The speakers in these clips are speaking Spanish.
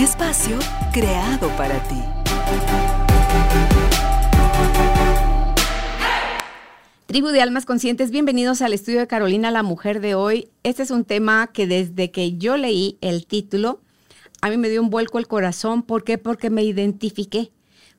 Espacio creado para ti. Tribu de Almas Conscientes, bienvenidos al estudio de Carolina, la mujer de hoy. Este es un tema que desde que yo leí el título, a mí me dio un vuelco el corazón. ¿Por qué? Porque me identifiqué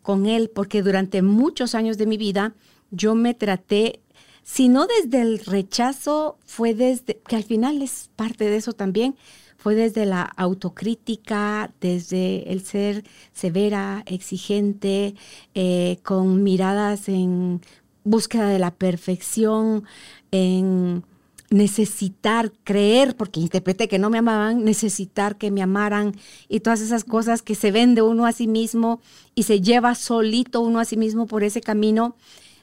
con él, porque durante muchos años de mi vida yo me traté, si no desde el rechazo, fue desde, que al final es parte de eso también, fue desde la autocrítica, desde el ser severa, exigente, eh, con miradas en búsqueda de la perfección, en necesitar creer, porque interpreté que no me amaban, necesitar que me amaran y todas esas cosas que se vende uno a sí mismo y se lleva solito uno a sí mismo por ese camino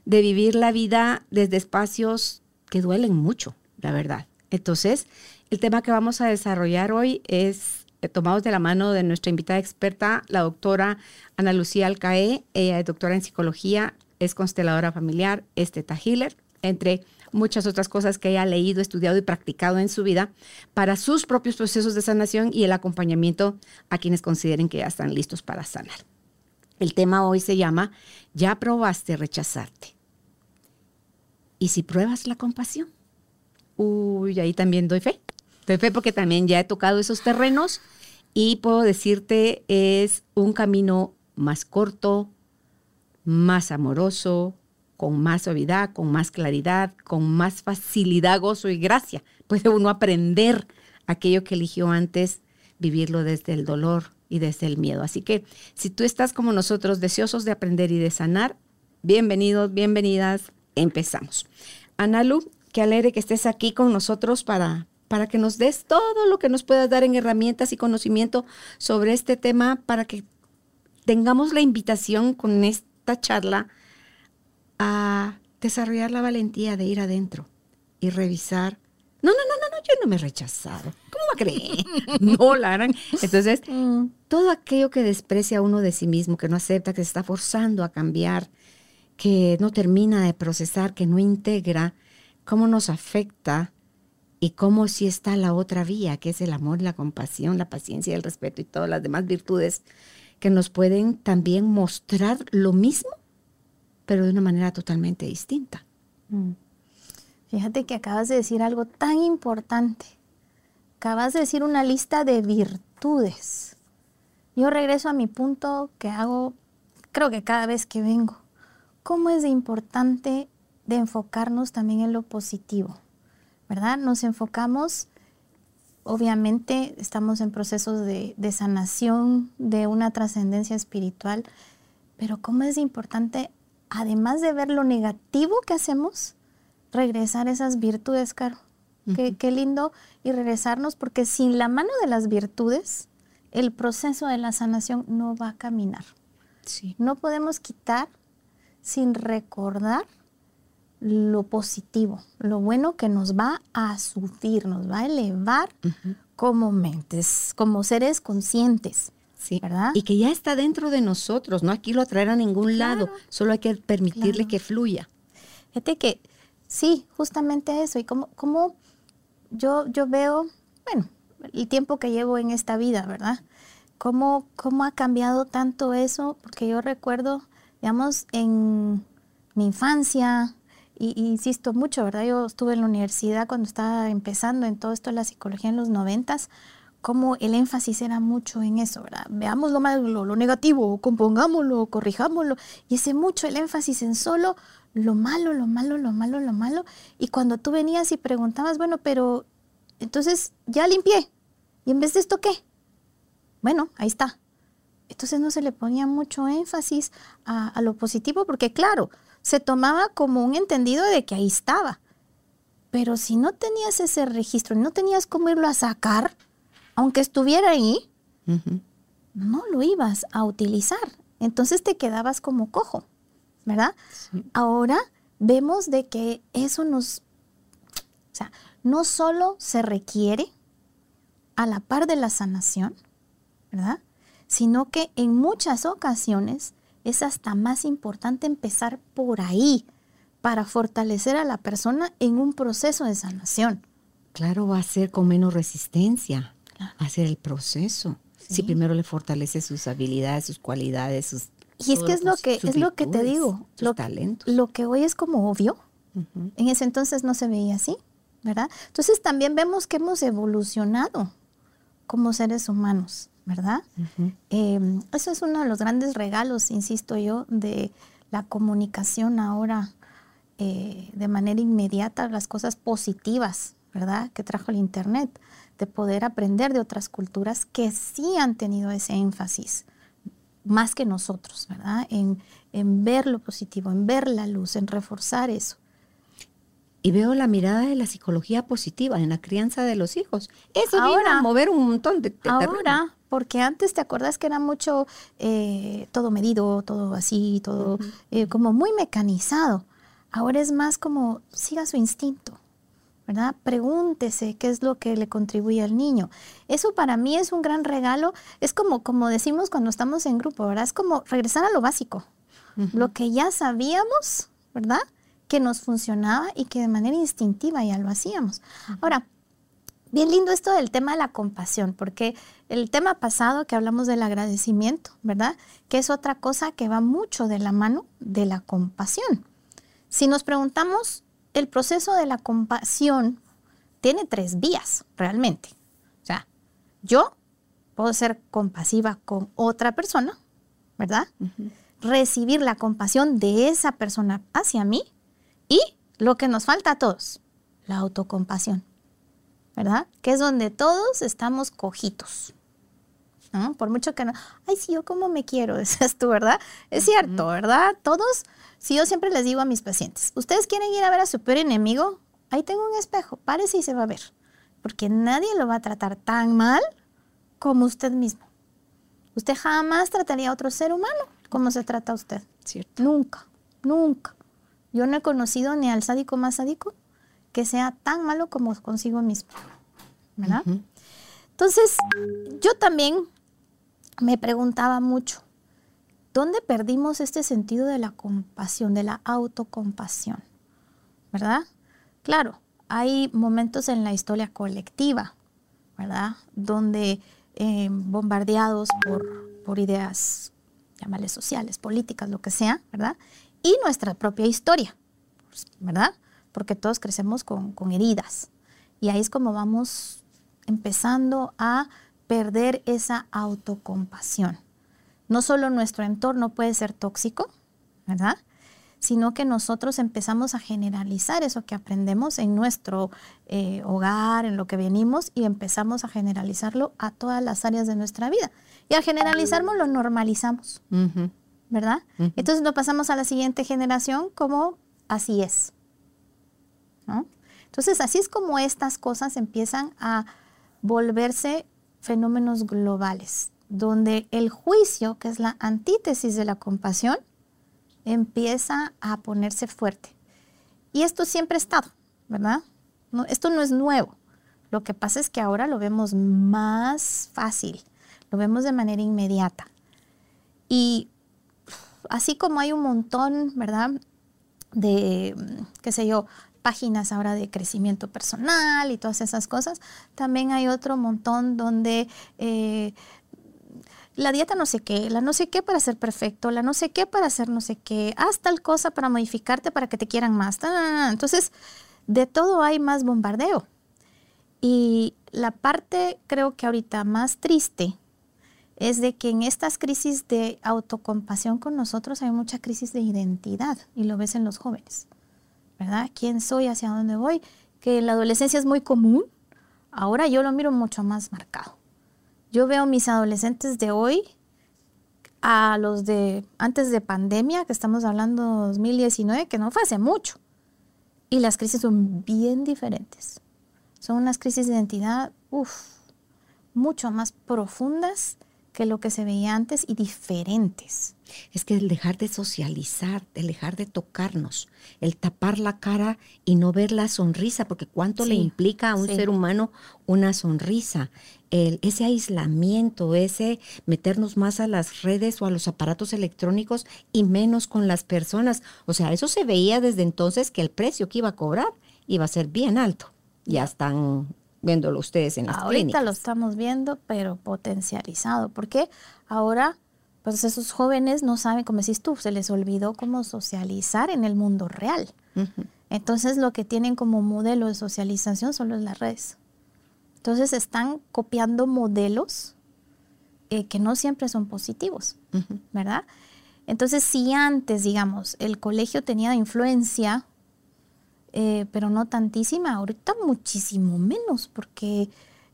de vivir la vida desde espacios que duelen mucho, la verdad. Entonces, el tema que vamos a desarrollar hoy es eh, tomados de la mano de nuestra invitada experta, la doctora Ana Lucía Alcaé, ella es doctora en psicología, es consteladora familiar, es teta healer, entre muchas otras cosas que haya leído, estudiado y practicado en su vida para sus propios procesos de sanación y el acompañamiento a quienes consideren que ya están listos para sanar. El tema hoy se llama Ya probaste rechazarte. ¿Y si pruebas la compasión? Uy, ahí también doy fe. Fe porque también ya he tocado esos terrenos y puedo decirte es un camino más corto, más amoroso, con más suavidad, con más claridad, con más facilidad, gozo y gracia. Puede uno aprender aquello que eligió antes, vivirlo desde el dolor y desde el miedo. Así que si tú estás como nosotros deseosos de aprender y de sanar, bienvenidos, bienvenidas, empezamos. Analu, qué alegre que estés aquí con nosotros para, para que nos des todo lo que nos puedas dar en herramientas y conocimiento sobre este tema, para que tengamos la invitación con esta charla a desarrollar la valentía de ir adentro y revisar. No, no, no, no, no, yo no me he rechazado. ¿Cómo va a creer? no, Lara. Entonces, mm. todo aquello que desprecia a uno de sí mismo, que no acepta, que se está forzando a cambiar, que no termina de procesar, que no integra, cómo nos afecta y cómo si está la otra vía, que es el amor, la compasión, la paciencia, el respeto y todas las demás virtudes que nos pueden también mostrar lo mismo pero de una manera totalmente distinta. Mm. Fíjate que acabas de decir algo tan importante. Acabas de decir una lista de virtudes. Yo regreso a mi punto que hago, creo que cada vez que vengo. ¿Cómo es importante de enfocarnos también en lo positivo? ¿Verdad? Nos enfocamos, obviamente estamos en procesos de, de sanación, de una trascendencia espiritual, pero cómo es importante además de ver lo negativo que hacemos, regresar esas virtudes, Caro. qué, lindo y regresarnos, porque sin la mano de las virtudes, el proceso de la sanación no va a caminar. No podemos quitar sin recordar lo positivo, lo bueno que nos va a subir, nos va a elevar como mentes, como seres conscientes. Sí, ¿verdad? Y que ya está dentro de nosotros, no aquí lo traer a ningún lado, solo hay que permitirle que fluya. Fíjate que sí, justamente eso. Y como, como yo, yo veo, bueno, el tiempo que llevo en esta vida, ¿verdad? Cómo, cómo ha cambiado tanto eso, porque yo recuerdo, digamos, en mi infancia, y, insisto mucho, ¿verdad? Yo estuve en la universidad cuando estaba empezando en todo esto de la psicología en los noventas, cómo el énfasis era mucho en eso, ¿verdad? Veamos lo malo, lo negativo, compongámoslo, corrijámoslo, y ese mucho el énfasis en solo lo malo, lo malo, lo malo, lo malo. Y cuando tú venías y preguntabas, bueno, pero entonces ya limpié, ¿y en vez de esto qué? Bueno, ahí está. Entonces no se le ponía mucho énfasis a lo positivo, porque claro, se tomaba como un entendido de que ahí estaba. Pero si no tenías ese registro, no tenías cómo irlo a sacar, aunque estuviera ahí, no lo ibas a utilizar. Entonces te quedabas como cojo, ¿verdad? Ahora vemos de que eso nos, o sea, no solo se requiere a la par de la sanación, ¿verdad? Sino que en muchas ocasiones es hasta más importante empezar por ahí para fortalecer a la persona en un proceso de sanación. Claro, va a ser con menos resistencia hacer el proceso. Si primero le fortalece sus habilidades, sus cualidades, sus y es que es lo que es lo que te digo, lo, talentos. lo que hoy es como obvio, en ese entonces no se veía así, ¿verdad? Entonces también vemos que hemos evolucionado como seres humanos, ¿verdad? Em, eso es uno de los grandes regalos, insisto yo, de la comunicación ahora eh, de manera inmediata, las cosas positivas, ¿verdad? Que trajo el Internet, de poder aprender de otras culturas que sí han tenido ese énfasis más que nosotros, ¿verdad? En, ver lo positivo, en ver la luz, en reforzar eso. Y veo la mirada de la psicología positiva en la crianza de los hijos. Eso ahora, a mover un montón de, Ahora, porque antes te acuerdas que era mucho eh, todo medido, todo así, todo eh, como muy mecanizado. Ahora es más como siga su instinto. ¿verdad? Pregúntese qué es lo que le contribuye al niño. Eso para mí es un gran regalo. Es como, como decimos cuando estamos en grupo, ¿verdad? Es como regresar a lo básico. Lo que ya sabíamos, ¿verdad? Que nos funcionaba y que de manera instintiva ya lo hacíamos. Ahora, bien lindo esto del tema de la compasión, porque el tema pasado que hablamos del agradecimiento, ¿verdad? Que es otra cosa que va mucho de la mano de la compasión. Si nos preguntamos el proceso de la compasión tiene tres vías realmente. O sea, yo puedo ser compasiva con otra persona, ¿verdad? Recibir la compasión de esa persona hacia mí y lo que nos falta a todos, la autocompasión, ¿verdad? Que es donde todos estamos cojitos. ¿No? Por mucho que no, ay, sí, yo como me quiero, decías tú, ¿verdad? Es cierto, ¿verdad? Todos si yo siempre les digo a mis pacientes, ustedes quieren ir a ver a su peor enemigo, ahí tengo un espejo, párese y se va a ver, porque nadie lo va a tratar tan mal como usted mismo. Usted jamás trataría a otro ser humano como se trata a usted. Cierto. Nunca, nunca. Yo no he conocido ni al sádico más sádico que sea tan malo como consigo mismo. ¿Verdad? Entonces, yo también me preguntaba mucho, ¿Dónde perdimos este sentido de la compasión, de la autocompasión? ¿Verdad? Claro, hay momentos en la historia colectiva, ¿verdad? Donde eh, bombardeados por, por ideas, llámales sociales, políticas, lo que sea, ¿verdad? Y nuestra propia historia, ¿verdad? Porque todos crecemos con, con heridas. Y ahí es como vamos empezando a perder esa autocompasión no solo nuestro entorno puede ser tóxico, ¿verdad? Sino que nosotros empezamos a generalizar eso que aprendemos en nuestro eh, hogar, en lo que venimos, y empezamos a generalizarlo a todas las áreas de nuestra vida. Y al generalizarlo lo normalizamos, ¿verdad? Entonces lo pasamos a la siguiente generación como así es. Entonces así es como estas cosas empiezan a volverse fenómenos globales donde el juicio, que es la antítesis de la compasión, empieza a ponerse fuerte. Y esto siempre ha estado, ¿verdad? esto no es nuevo. Lo que pasa es que ahora lo vemos más fácil, lo vemos de manera inmediata. Y así como hay un montón, ¿verdad? De, qué sé yo, páginas ahora de crecimiento personal y todas esas cosas, también hay otro montón donde eh, la dieta no sé qué, la no sé qué para ser perfecto, la no sé qué para hacer no sé qué, haz tal cosa para modificarte para que te quieran más. Entonces, de todo hay más bombardeo. Y la parte creo que ahorita más triste es de que en estas crisis de autocompasión con nosotros hay mucha crisis de identidad y lo ves en los jóvenes, ¿verdad? ¿Quién soy? ¿Hacia dónde voy? Que la adolescencia es muy común, ahora yo lo miro mucho más marcado. Yo veo mis adolescentes de hoy a los de antes de pandemia, que estamos hablando 2019, que no fue hace mucho. Y las crisis son bien diferentes. Son unas crisis de identidad, uff, mucho más profundas que lo que se veía antes y diferentes. Es que el dejar de socializar, el dejar de tocarnos, el tapar la cara y no ver la sonrisa, porque cuánto le implica a un sí. ser humano una sonrisa, el, ese aislamiento, ese meternos más a las redes o a los aparatos electrónicos y menos con las personas. O sea, eso se veía desde entonces que el precio que iba a cobrar iba a ser bien alto. Ya están viéndolo ustedes en las Ahorita clínicas. lo estamos viendo, pero potencializado, porque ahora pues esos jóvenes no saben, como decís tú, se les olvidó cómo socializar en el mundo real. Entonces lo que tienen como modelo de socialización solo es las redes. Entonces están copiando modelos eh, que no siempre son positivos. ¿verdad? Entonces si antes, digamos, el colegio tenía influencia, eh, pero no tantísima, ahorita muchísimo menos, porque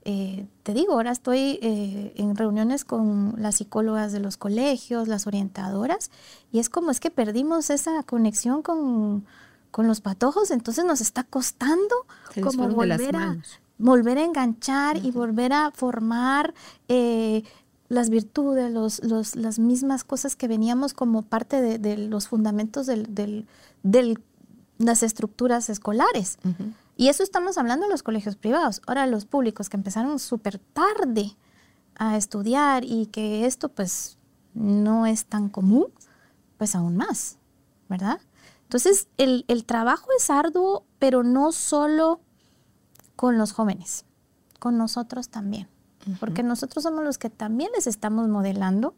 eh, te digo, ahora estoy eh, en reuniones con las psicólogas de los colegios, las orientadoras, y es como es que perdimos esa conexión con, con los patojos, entonces nos está costando como de volver a, volver a enganchar y volver a formar eh, las virtudes, los, los- las mismas cosas que veníamos como parte de, de los fundamentos del, del- del- las estructuras escolares. Y eso estamos hablando de los colegios privados. Ahora los públicos que empezaron súper tarde a estudiar y que esto pues no es tan común, pues aún más, ¿verdad? Entonces el, el trabajo es arduo, pero no solo con los jóvenes, con nosotros también. Porque nosotros somos los que también les estamos modelando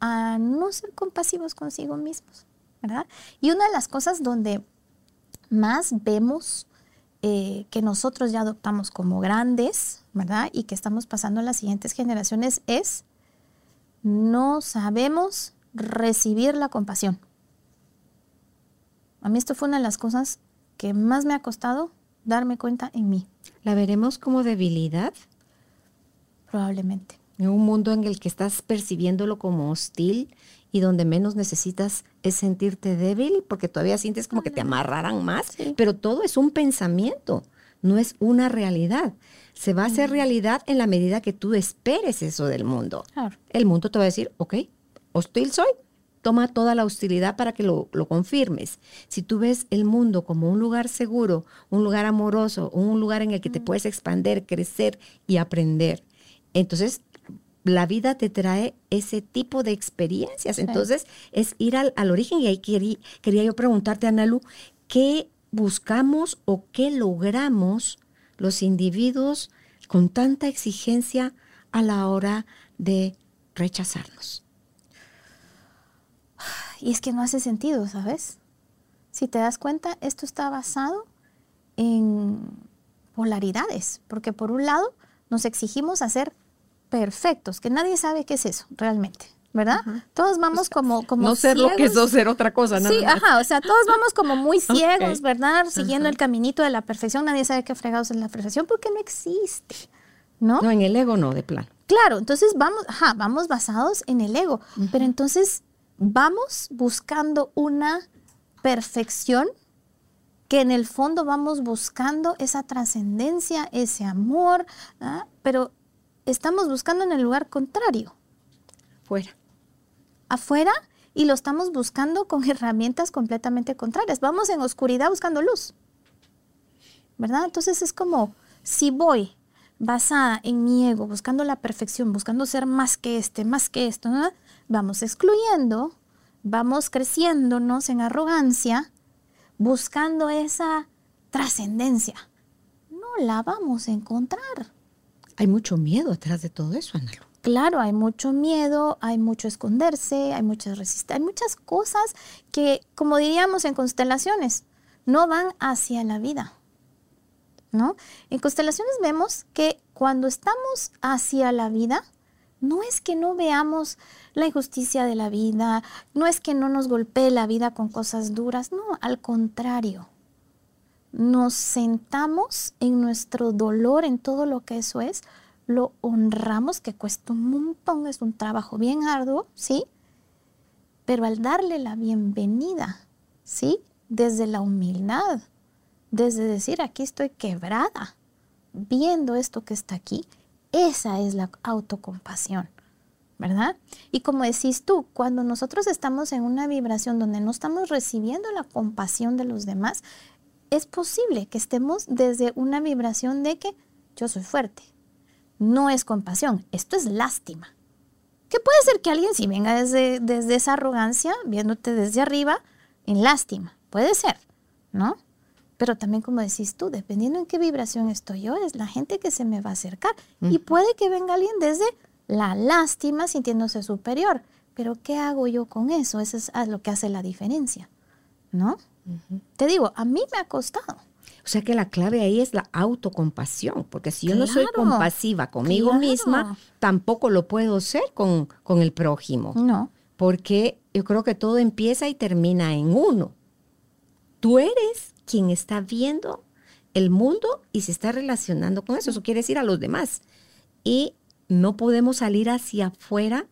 a no ser compasivos consigo mismos, ¿verdad? Y una de las cosas donde más vemos eh, que nosotros ya adoptamos como grandes, ¿verdad? Y que estamos pasando a las siguientes generaciones es no sabemos recibir la compasión. A mí esto fue una de las cosas que más me ha costado darme cuenta en mí, ¿La veremos como debilidad? probablemente. En un mundo en el que estás percibiéndolo como hostil y donde menos necesitas es sentirte débil, porque todavía sientes como que te amarraran más, Sí. pero todo es un pensamiento, no es una realidad. Se va a hacer realidad en la medida que tú esperes eso del mundo. Claro. El mundo te va a decir, ok, hostil soy, toma toda la hostilidad para que lo, lo confirmes. Si tú ves el mundo como un lugar seguro, un lugar amoroso, un lugar en el que te puedes expander, crecer y aprender, entonces la vida te trae ese tipo de experiencias. Entonces es ir al, al origen y ahí querí- quería yo preguntarte, Analu, ¿qué buscamos o qué logramos los individuos con tanta exigencia a la hora de rechazarnos? Y es que no hace sentido, ¿sabes? Si te das cuenta, esto está basado en polaridades, porque por un lado nos exigimos a ser perfectos, que nadie sabe qué es eso realmente, ¿verdad? Todos vamos como, como no ser lo que ciegos. sos, ser otra cosa, ¿no? Sí, ajá, o sea, todos vamos como muy ciegos. ¿verdad? Siguiendo el caminito de la perfección, nadie sabe qué fregados es la perfección porque no existe, ¿no? No, en el ego no, de plano. Claro, entonces vamos, ajá, vamos basados en el ego, pero entonces vamos buscando una perfección que en el fondo vamos buscando esa trascendencia, ese amor, ¿ah? pero estamos buscando en el lugar contrario, Fuera. afuera, y lo estamos buscando con herramientas completamente contrarias. Vamos en oscuridad buscando luz, ¿verdad? Entonces es como, si voy basada en mi ego, buscando la perfección, buscando ser más que este, más que esto, ¿no? vamos excluyendo, vamos creciéndonos en arrogancia, buscando esa trascendencia. No la vamos a encontrar. Hay mucho miedo atrás de todo eso, Analu. Claro, hay mucho miedo, hay mucho esconderse, hay muchas resistencias, hay muchas cosas que, como diríamos en constelaciones, no van hacia la vida. ¿No? En constelaciones vemos que cuando estamos hacia la vida, no es que no veamos la injusticia de la vida, no es que no nos golpee la vida con cosas duras, no, al contrario. Nos sentamos en nuestro dolor, en todo lo que eso es, lo honramos, que cuesta un montón, es un trabajo bien arduo, ¿sí? Pero al darle la bienvenida, ¿sí? Desde la humildad, desde decir, aquí estoy quebrada, viendo esto que está aquí, esa es la autocompasión, ¿verdad? Y como decís tú, cuando nosotros estamos en una vibración donde no estamos recibiendo la compasión de los demás, es posible que estemos desde una vibración de que yo soy fuerte. No es compasión, esto es lástima. Que puede ser que alguien si venga desde, desde esa arrogancia, viéndote desde arriba, en lástima. Puede ser, ¿no? Pero también como decís tú, dependiendo en qué vibración estoy yo, es la gente que se me va a acercar. Y puede que venga alguien desde la lástima sintiéndose superior. Pero ¿qué hago yo con eso? Eso es lo que hace la diferencia, ¿no? Te digo, a mí me ha costado. O sea que la clave ahí es la autocompasión, porque si yo no soy compasiva conmigo misma, tampoco lo puedo ser con, con el prójimo. No. Porque yo creo que todo empieza y termina en uno. Tú eres quien está viendo el mundo y se está relacionando con eso. Eso quiere decir a los demás. Y no podemos salir hacia afuera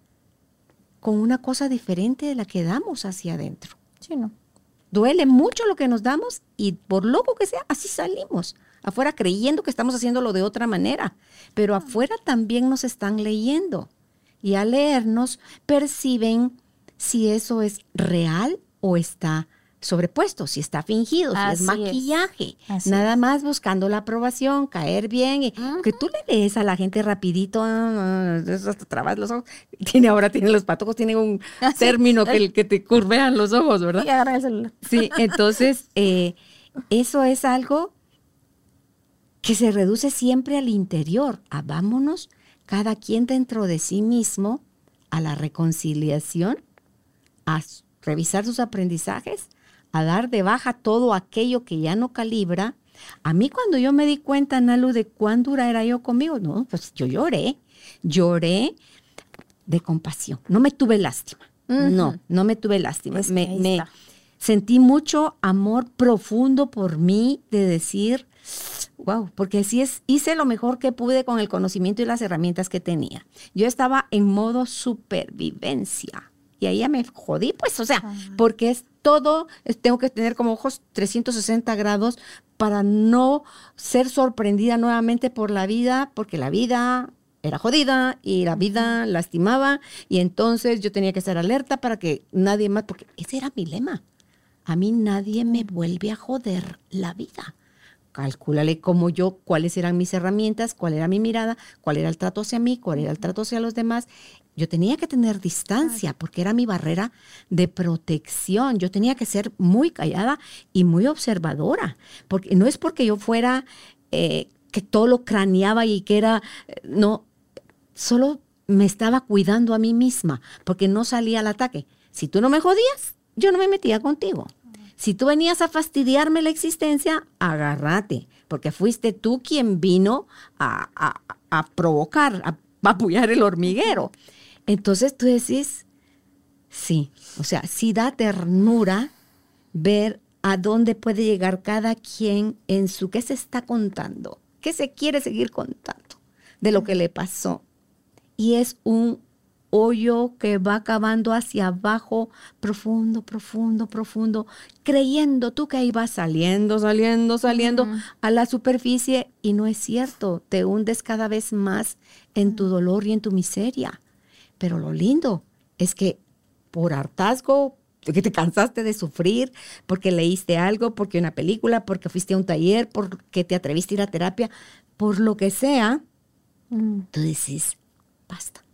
con una cosa diferente de la que damos hacia adentro. Sí, no. Duele mucho lo que nos damos y por loco que sea, así salimos. Afuera creyendo que estamos haciéndolo de otra manera, pero afuera también nos están leyendo. Y al leernos perciben si eso es real o está sobrepuesto, si está fingido, si es maquillaje, nada más buscando la aprobación, caer bien, y que tú le lees a la gente rapidito, ah, hasta trabas los ojos, tiene ahora tiene los patojos, tiene un ah, término que, que te curvean los ojos, ¿verdad? Y agarra el celular. Sí, entonces eh, eso es algo que se reduce siempre al interior, a vámonos cada quien dentro de sí mismo a la reconciliación, a revisar sus aprendizajes a dar de baja todo aquello que ya no calibra. A mí cuando yo me di cuenta, Nalu, de cuán dura era yo conmigo, no, pues yo lloré, lloré de compasión, no me tuve lástima, no, no me tuve lástima, me, sentí mucho amor profundo por mí de decir, wow, porque así es, hice lo mejor que pude con el conocimiento y las herramientas que tenía. Yo estaba en modo supervivencia y ahí ya me jodí, pues, o sea, porque es todo, tengo que tener como ojos 360 grados para no ser sorprendida nuevamente por la vida, porque la vida era jodida y la vida lastimaba y entonces yo tenía que estar alerta para que nadie más, porque ese era mi lema. A mí nadie me vuelve a joder la vida. Calcúlale como yo, cuáles eran mis herramientas, cuál era mi mirada, cuál era el trato hacia mí, cuál era el trato hacia los demás yo tenía que tener distancia porque era mi barrera de protección. Yo tenía que ser muy callada y muy observadora. Porque no es porque yo fuera eh, que todo lo craneaba y que era, eh, no, solo me estaba cuidando a mí misma porque no salía al ataque. Si tú no me jodías, yo no me metía contigo. Si tú venías a fastidiarme la existencia, agárrate, porque fuiste tú quien vino a, a provocar, a apoyar el hormiguero. Entonces tú decís, sí, o sea, sí da ternura ver a dónde puede llegar cada quien en su, qué se está contando, qué se quiere seguir contando de lo que le pasó. Y es un hoyo que va acabando hacia abajo, profundo, profundo, profundo, creyendo tú que ahí va saliendo, saliendo, saliendo a la superficie y no es cierto, te hundes cada vez más en tu dolor y en tu miseria. Pero lo lindo es que por hartazgo, que te cansaste de sufrir, porque leíste algo, porque una película, porque fuiste a un taller, porque te atreviste a ir a terapia, por lo que sea, mm. tú dices, basta,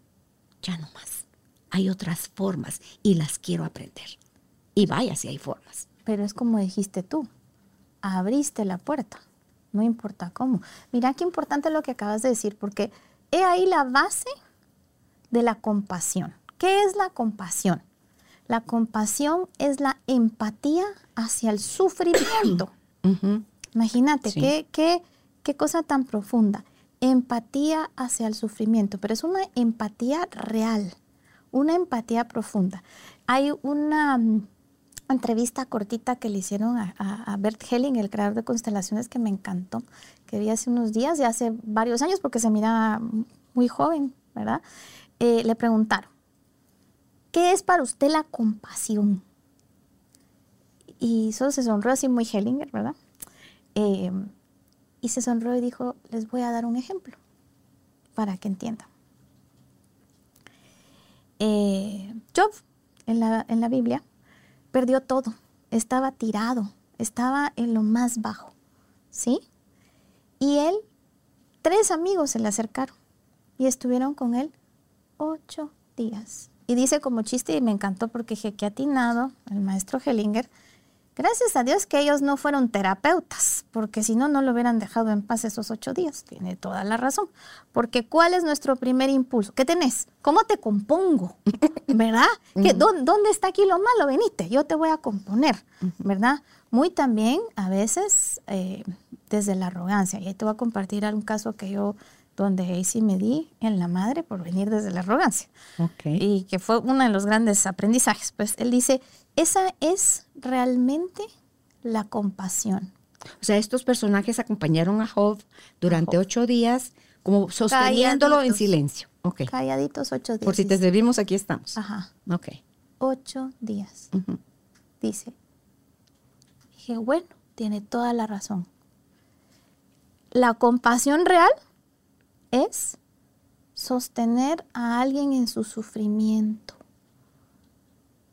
ya no más. Hay otras formas y las quiero aprender. Y vaya si hay formas. Pero es como dijiste tú, abriste la puerta, no importa cómo. Mira qué importante lo que acabas de decir, porque he ahí la base de la compasión. ¿Qué es la compasión? La compasión es la empatía hacia el sufrimiento. Imagínate, qué, qué, qué cosa tan profunda. Empatía hacia el sufrimiento, pero es una empatía real, una empatía profunda. Hay una mm, entrevista cortita que le hicieron a, Bert Helling, el creador de constelaciones, que me encantó, que vi hace unos días, y hace varios años, porque se mira muy joven, ¿verdad? Eh, le preguntaron, ¿qué es para usted la compasión? Y solo se sonrió así muy Hellinger, ¿verdad? Em, y se sonrió y dijo, les voy a dar un ejemplo para que entiendan. eh, Job en la, en la Biblia perdió todo, estaba tirado, estaba en lo más bajo, ¿sí? Y él, tres amigos se le acercaron y estuvieron con él ocho días. Y dice como chiste, y me encantó porque dije que atinado, el maestro Hellinger, gracias a Dios que ellos no fueron terapeutas, porque si no, no lo hubieran dejado en paz esos ocho días. Tiene toda la razón. Porque ¿cuál es nuestro primer impulso? ¿Qué tenés? ¿Cómo te compongo? ¿Verdad? ¿Qué, ¿Dónde está aquí lo malo? Venite, yo te voy a componer, ¿verdad? Muy también a veces eh, desde la arrogancia. Y ahí te voy a compartir algún caso que yo donde ahí sí me di en la madre por venir desde la arrogancia. Y que fue uno de los grandes aprendizajes. Pues él dice, esa es realmente la compasión. O sea, estos personajes acompañaron a Job durante ocho días, como sosteniéndolo en silencio. Okay. Calladitos ocho días. Por si te servimos, aquí estamos. Ajá. Ok. Ocho días. Dice. Dije, bueno, tiene toda la razón. La compasión real es sostener a alguien en su sufrimiento.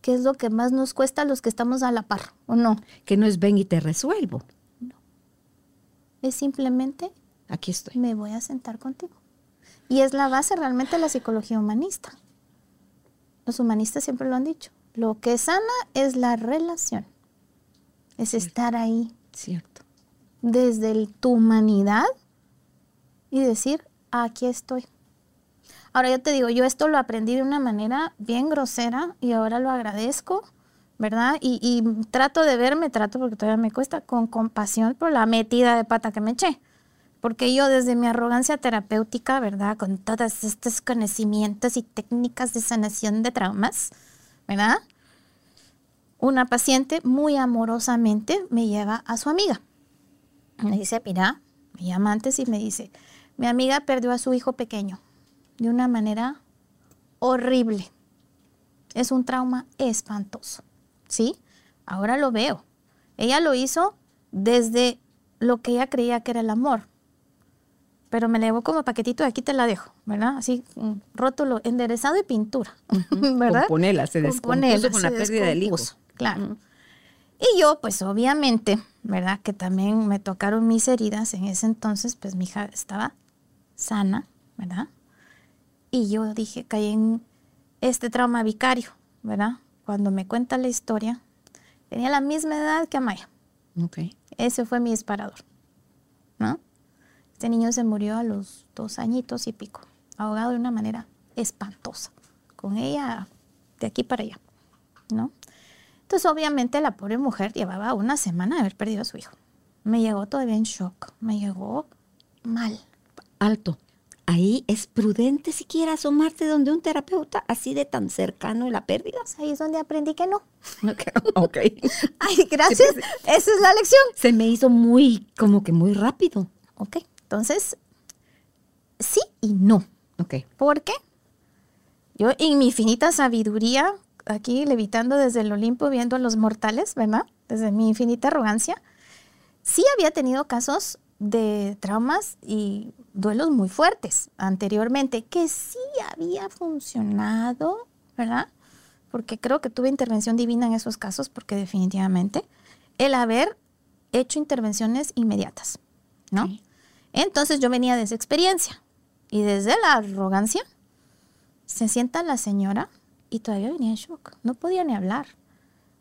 ¿Qué es lo que más nos cuesta a los que estamos a la par, o no? Que no es ven y te resuelvo. No. Es simplemente... Aquí estoy. Me voy a sentar contigo. Y es la base realmente de la psicología humanista. Los humanistas siempre lo han dicho. Lo que sana es la relación. Es estar ahí. Cierto. Desde tu humanidad y decir, aquí estoy. Ahora yo te digo, yo esto lo aprendí de una manera bien grosera y ahora lo agradezco, ¿verdad? Y, trato de verme, trato porque todavía me cuesta, con compasión por la metida de pata que me eché. Porque yo desde mi arrogancia terapéutica, ¿verdad? Con todos estos conocimientos y técnicas de sanación de traumas, ¿verdad? Una paciente muy amorosamente me lleva a su amiga. Me dice, mira, me llama antes y me dice, mi amiga perdió a su hijo pequeño de una manera horrible. Es un trauma espantoso. ¿Sí? Ahora lo veo. Ella lo hizo desde lo que ella creía que era el amor. Pero me llevó como paquetito y aquí te la dejo, ¿verdad? Así, rótulo enderezado y pintura, ¿verdad? Componela, se descompuso con la pérdida del hijo. Claro. Y yo, pues obviamente, ¿verdad? Que también me tocaron mis heridas. En ese entonces, pues mi hija estaba sana, ¿verdad? Y yo dije, caí en este trauma vicario, ¿verdad? Cuando me cuenta la historia, tenía la misma edad que Amaya. Okay. Ese fue mi disparador, ¿no? Este niño se murió a los dos añitos y pico, ahogado de una manera espantosa, con ella de aquí para allá, ¿no? Entonces, obviamente, la pobre mujer llevaba una semana de haber perdido a su hijo. Me llegó todavía en shock, me llegó mal, alto. Ahí es prudente siquiera asomarte donde un terapeuta así de tan cercano y la pérdida. Ahí es donde aprendí que no. Ok. Ay, gracias. Esa es la lección. Se me hizo muy, como que muy rápido. Ok. Entonces, sí y no. Ok. ¿Por qué? Yo en mi infinita sabiduría, aquí levitando desde el Olimpo, viendo a los mortales, ¿verdad? Desde mi infinita arrogancia, sí había tenido casos de traumas y duelos muy fuertes anteriormente, que sí había funcionado, ¿verdad? Porque creo que tuve intervención divina en esos casos, porque definitivamente el haber hecho intervenciones inmediatas, ¿no? Entonces yo venía de esa experiencia y desde la arrogancia se sienta la señora y todavía venía en shock, no podía ni hablar.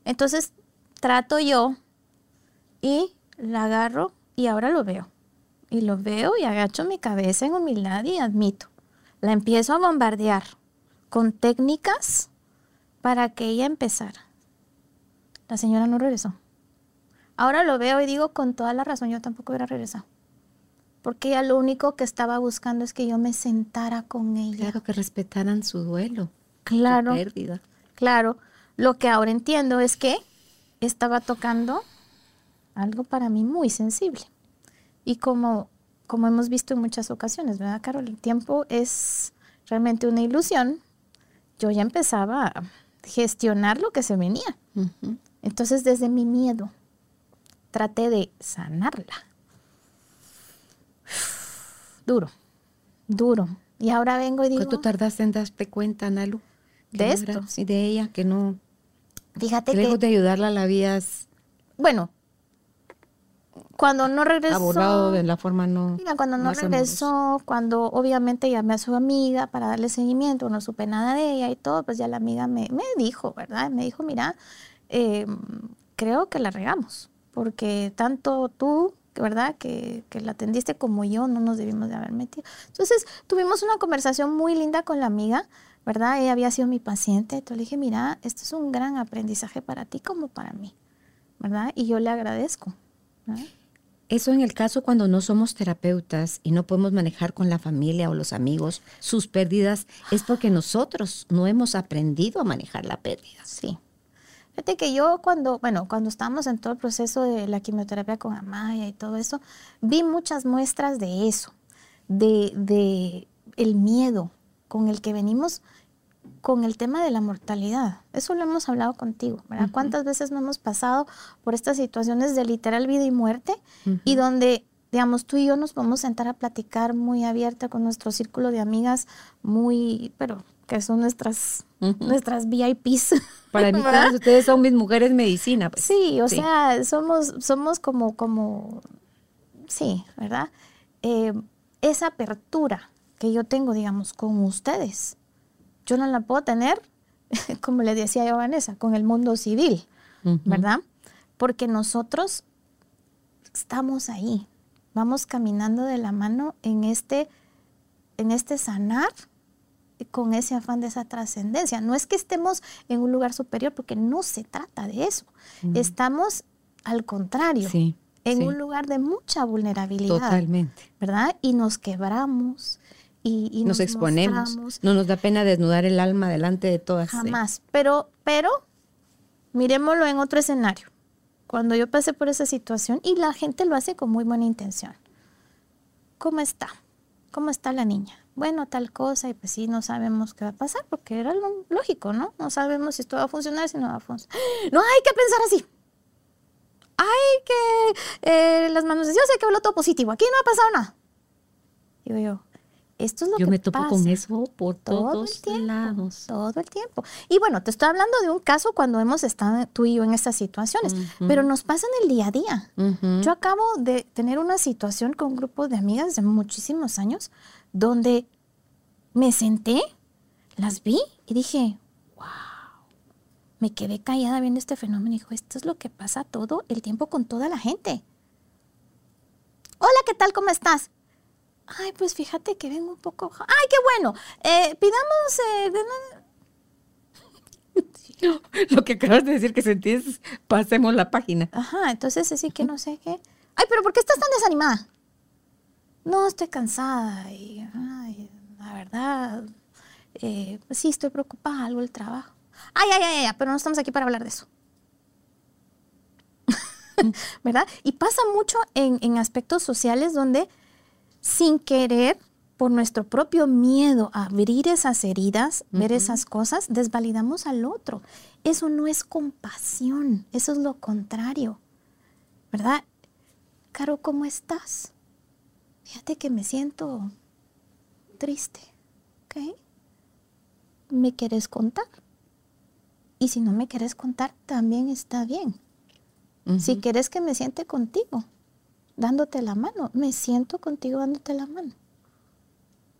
Entonces trato yo y la agarro y ahora lo veo. Y lo veo y agacho mi cabeza en humildad y admito. La empiezo a bombardear con técnicas para que ella empezara. La señora no regresó. Ahora lo veo y digo con toda la razón, yo tampoco hubiera regresado. Porque ella lo único que estaba buscando es que yo me sentara con ella. Claro, que respetaran su duelo. Claro. Su pérdida. Claro. Lo que ahora entiendo es que estaba tocando algo para mí muy sensible. Y como, como hemos visto en muchas ocasiones, ¿verdad, Carol? El tiempo es realmente una ilusión. Yo ya empezaba a gestionar lo que se venía. Entonces, desde mi miedo, traté de sanarla. Duro, duro. Y ahora vengo y digo... ¿Cuánto tardaste en darte cuenta, Nalu? de esto. Sí, de ella, que no. Fíjate que. Lejos de ayudarla, la habías. Bueno, cuando no regresó. Abordado de la forma no. Mira, cuando no regresó, cuando obviamente llamé a su amiga para darle seguimiento, no supe nada de ella y todo, pues ya la amiga me, me dijo, ¿verdad? Me dijo, mira, eh, creo que la regamos, porque tanto tú ¿verdad? Que, que, la atendiste como yo, no nos debimos de haber metido. Entonces, tuvimos una conversación muy linda con la amiga, ¿verdad? Ella había sido mi paciente, entonces le dije, mira, esto es un gran aprendizaje para ti como para mí, ¿verdad? Y yo le agradezco. Eso en el caso cuando no somos terapeutas y no podemos manejar con la familia o los amigos sus pérdidas, es porque nosotros no hemos aprendido a manejar la pérdida. Sí. Fíjate que yo cuando, bueno, cuando estábamos en todo el proceso de la quimioterapia con Amaya y todo eso, vi muchas muestras de eso, de, de el miedo con el que venimos con el tema de la mortalidad. Eso lo hemos hablado contigo, ¿verdad? ¿Cuántas veces no hemos pasado por estas situaciones de literal vida y muerte y donde, digamos, tú y yo nos podemos sentar a platicar muy abierta con nuestro círculo de amigas, muy, pero que son nuestras, nuestras VIPs. Para mí, todas ustedes son mis mujeres medicina. Pues. Sí, o sea, somos, somos como, como, sí, ¿verdad? Eh, esa apertura que yo tengo, digamos, con ustedes, yo no la puedo tener, como le decía yo a Vanessa, con el mundo civil, ¿verdad? Porque nosotros estamos ahí, vamos caminando de la mano en este, en este sanar con ese afán de esa trascendencia. No es que estemos en un lugar superior, porque no se trata de eso. Estamos al contrario, en un lugar de mucha vulnerabilidad. Totalmente. ¿Verdad? Y nos quebramos, y, nos, exponemos. No nos da pena desnudar el alma delante de todas. Jamás. Pero, pero, miremoslo en otro escenario. Cuando yo pasé por esa situación y la gente lo hace con muy buena intención. ¿Cómo está? ¿Cómo está la niña? Bueno, tal cosa, y pues sí, no sabemos qué va a pasar, porque era lo lógico, ¿no? No sabemos si esto va a funcionar, si no va a funcionar. No hay que pensar así. Hay que eh, las manos de Dios, hay que todo positivo. Aquí no ha pasado nada. Digo yo, esto es lo Yo me topo con eso por todos lados. Todo el tiempo. Y bueno, te estoy hablando de un caso cuando hemos estado tú y yo en estas situaciones, pero nos pasa en el día a día. Yo acabo de tener una situación con un grupo de amigas de muchísimos años donde me senté, las vi y dije, wow. Me quedé callada viendo este fenómeno y dijo, esto es lo que pasa todo el tiempo con toda la gente. Hola, ¿qué tal? ¿Cómo estás? Ay, pues fíjate que vengo un poco... Ay, qué bueno. Eh, pidamos... Eh, Lo que acabas de decir que sentís, pasemos la página. Ajá, entonces así que no sé qué. Ay, pero ¿por qué estás tan desanimada? No, estoy cansada y, ay, la verdad, eh, pues sí, estoy preocupada, algo el trabajo. Ay, ay, ay, ay, pero no estamos aquí para hablar de eso. ¿Verdad? Y pasa mucho en, en aspectos sociales donde sin querer, por nuestro propio miedo a abrir esas heridas, ver esas cosas, desvalidamos al otro. Eso no es compasión, eso es lo contrario. ¿Verdad? Caro, ¿cómo estás? Fíjate que me siento triste, ¿ok? ¿Me quieres contar? Y si no me quieres contar, también está bien. Si quieres que me siente contigo, dándote la mano. Me siento contigo dándote la mano.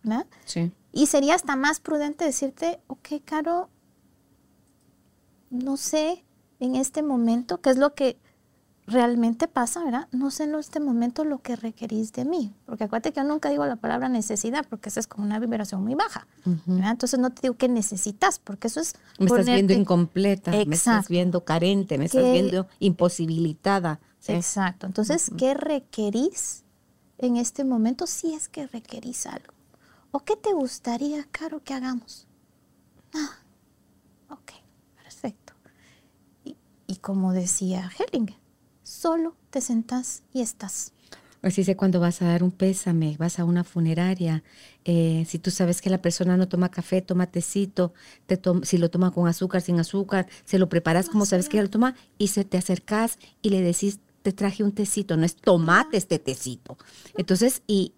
¿Verdad? Sí. Y sería hasta más prudente decirte, ok, Caro, no sé en este momento qué es lo que realmente pasa, ¿verdad? No sé en este momento lo que requerís de mí. Porque acuérdate que yo nunca digo la palabra necesidad, porque esa es como una vibración muy baja. Entonces no te digo que necesitas, porque eso es. Me estás viendo incompleta, me estás viendo carente, me estás viendo imposibilitada. Exacto. Entonces, ¿qué requerís en este momento si es que requerís algo? ¿O qué te gustaría, Caro, que hagamos? Ah, ok, perfecto. Y, y como decía Hellinger, solo te sentás y estás. Así sé cuando vas a dar un pésame, vas a una funeraria, eh, si tú sabes que la persona no toma café, toma tecito, te si lo toma con azúcar, sin azúcar, se lo preparas como sabes que lo toma y se te acercas y le decís, te traje un tecito, no es tomate este tecito. Entonces, y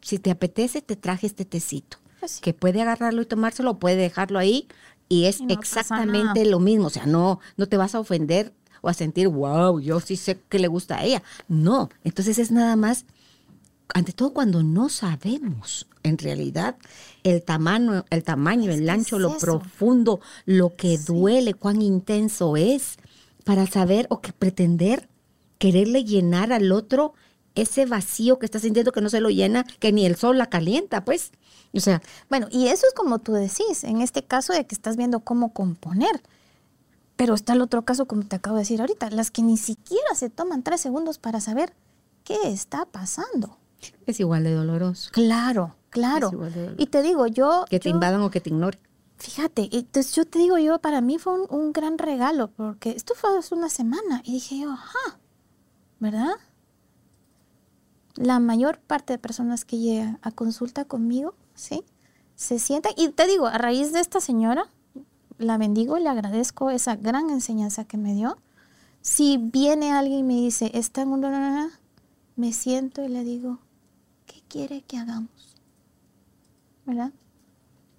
si te apetece, te traje este tecito, pues que puede agarrarlo y tomárselo, puede dejarlo ahí y es Y no pasa exactamente lo mismo. O sea, no, no te vas a ofender o a sentir, wow, yo sí sé que le gusta a ella. No, entonces es nada más, ante todo cuando no sabemos en realidad el tamaño, el tamaño, el ancho, es lo profundo, lo que duele, cuán intenso es, para saber o que pretender quererle llenar al otro ese vacío que está sintiendo que no se lo llena, que ni el sol la calienta, pues. O sea, Bueno, y eso es como tú decís, en este caso de que estás viendo cómo componer. Pero está el otro caso, como te acabo de decir ahorita, las que ni siquiera se toman tres segundos para saber qué está pasando. es igual de doloroso. Claro, claro. Doloroso. Y te digo, yo... Que te yo- invadan o que te ignoren. Fíjate, entonces yo te digo, yo para mí fue un, un gran regalo, porque esto fue hace una semana y dije yo, ajá, ¿verdad? La mayor parte de personas que llegan a consulta conmigo, ¿sí? Se sientan, y te digo, a raíz de esta señora, la bendigo, le agradezco esa gran enseñanza que me dio. Si viene alguien y me dice, está en un... Me siento y le digo, ¿qué quiere que hagamos? ¿Verdad?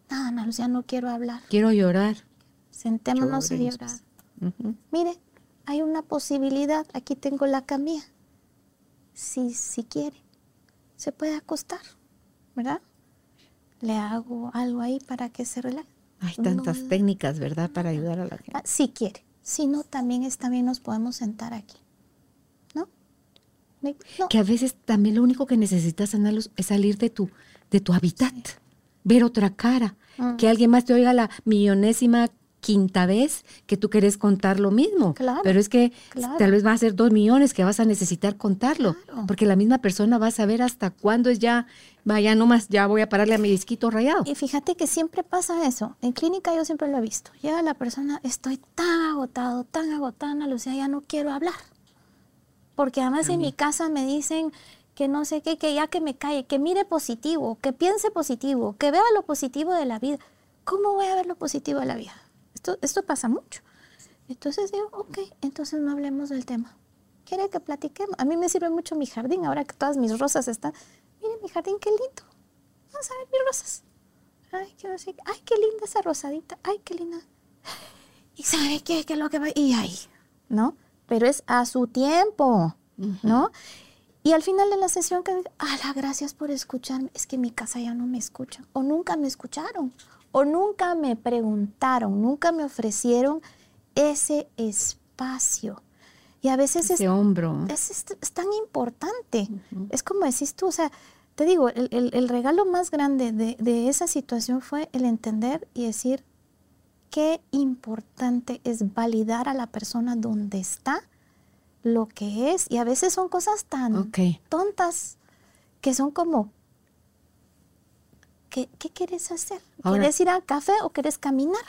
Nada, Ana Lucía, no quiero hablar. Quiero llorar. Sentémonos Lloremos, llorar. Ujú. Mire, hay una posibilidad. Aquí tengo la camilla. Si, si quiere, se puede acostar, ¿verdad? Le hago algo ahí para que se relaje. Hay tantas No. técnicas, ¿verdad? Para ayudar a la gente. Ah, si quiere. Si no, también está bien, nos podemos sentar aquí. ¿No? No. Que a veces también lo único que necesitas, Ana Luz, es salir de tu, de tu hábitat, ver otra cara, Mm. que alguien más te oiga la millonésima quinta vez que tú querés contar lo mismo. Claro, Pero es que claro. tal vez va a ser dos millones que vas a necesitar contarlo, Claro. porque la misma persona va a saber hasta cuándo es ya, vaya, no más, ya voy a pararle a mi disquito rayado. Y fíjate que siempre pasa eso. En clínica yo siempre lo he visto. Llega la persona, estoy tan agotado, tan agotada, Lucía, ya no quiero hablar. Porque además en mi casa me dicen que no sé qué, que ya que me calle, que mire positivo, que piense positivo, que vea lo positivo de la vida. ¿Cómo voy a ver lo positivo de la vida? Esto, esto pasa mucho. Entonces digo, ok, entonces no hablemos del tema. ¿Quiere que platiquemos? A mí me sirve mucho mi jardín, ahora que todas mis rosas están. Mire mi jardín, qué lindo. Vamos a ver mis rosas. Ay, qué, no sé. Ay, qué linda esa rosadita. Ay, qué linda. Y sabe qué, qué es lo que va. Y ahí, ¿no? Pero es a su tiempo, ¿no? Y al final de la sesión, que ala, gracias por escucharme. Es que en mi casa ya no me escuchan. O nunca me escucharon. O nunca me preguntaron. Nunca me ofrecieron ese espacio. Y a veces es Ese hombro. es, es- es tan importante. Es como decís tú, o sea, te digo, el, el- el regalo más grande de, de esa situación fue el entender y decir qué importante es validar a la persona donde está, lo que es. Y a veces son cosas tan tontas que son como, ¿qué, qué quieres hacer? Ahora- ¿Quieres ir al café o quieres caminar?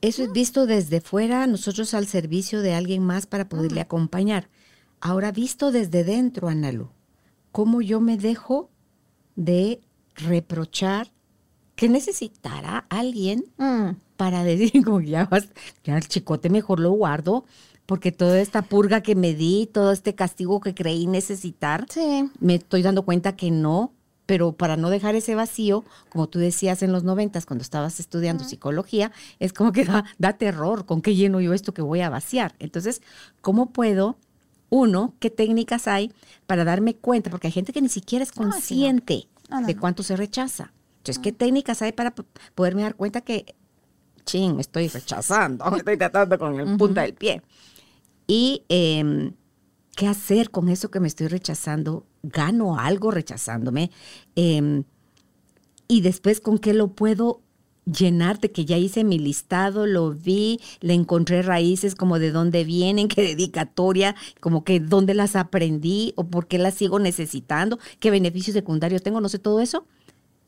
Eso es visto desde fuera, nosotros al servicio de alguien más para poderle acompañar. Ahora visto desde dentro, Analu, cómo yo me dejo de reprochar que necesitará alguien para decir como que ya vas, ya el chicote mejor lo guardo, porque toda esta purga que me di, todo este castigo que creí necesitar, Sí. me estoy dando cuenta que no, pero para no dejar ese vacío, como tú decías en los noventas cuando estabas estudiando psicología, es como que da, da terror, ¿con qué lleno yo esto que voy a vaciar? Entonces, ¿cómo puedo, uno, qué técnicas hay para darme cuenta? Porque hay gente que ni siquiera es no. consciente No, no, de cuánto se rechaza. Entonces, ¿qué técnicas hay para poderme dar cuenta que, ching, me estoy rechazando, me estoy tratando con el punta del pie? Y em, qué hacer con eso que me estoy rechazando. ¿Gano algo rechazándome? Em, y después, ¿con qué lo puedo llenar? De que ya hice mi listado, lo vi, le encontré raíces como de dónde vienen, qué dedicatoria, como que dónde las aprendí o por qué las sigo necesitando, qué beneficio secundario tengo, no sé todo eso.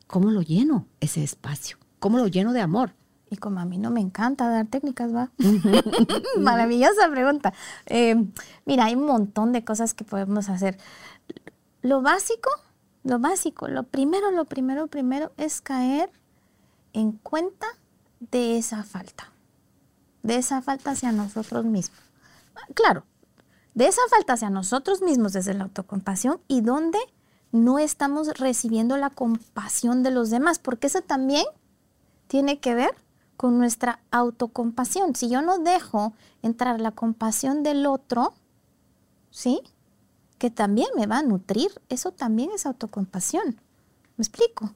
¿Cómo lo lleno ese espacio? ¿Cómo lo lleno de amor? Y como a mí no me encanta dar técnicas, va. Maravillosa pregunta. Eh, mira, hay un montón de cosas que podemos hacer. Lo básico, lo básico, lo primero, lo primero, primero es caer en cuenta de esa falta. De esa falta hacia nosotros mismos. Claro, de esa falta hacia nosotros mismos desde la autocompasión y donde no estamos recibiendo la compasión de los demás, porque eso también tiene que ver con nuestra autocompasión. Si yo no dejo entrar la compasión del otro, ¿sí? Que también me va a nutrir, eso también es autocompasión. ¿Me explico? O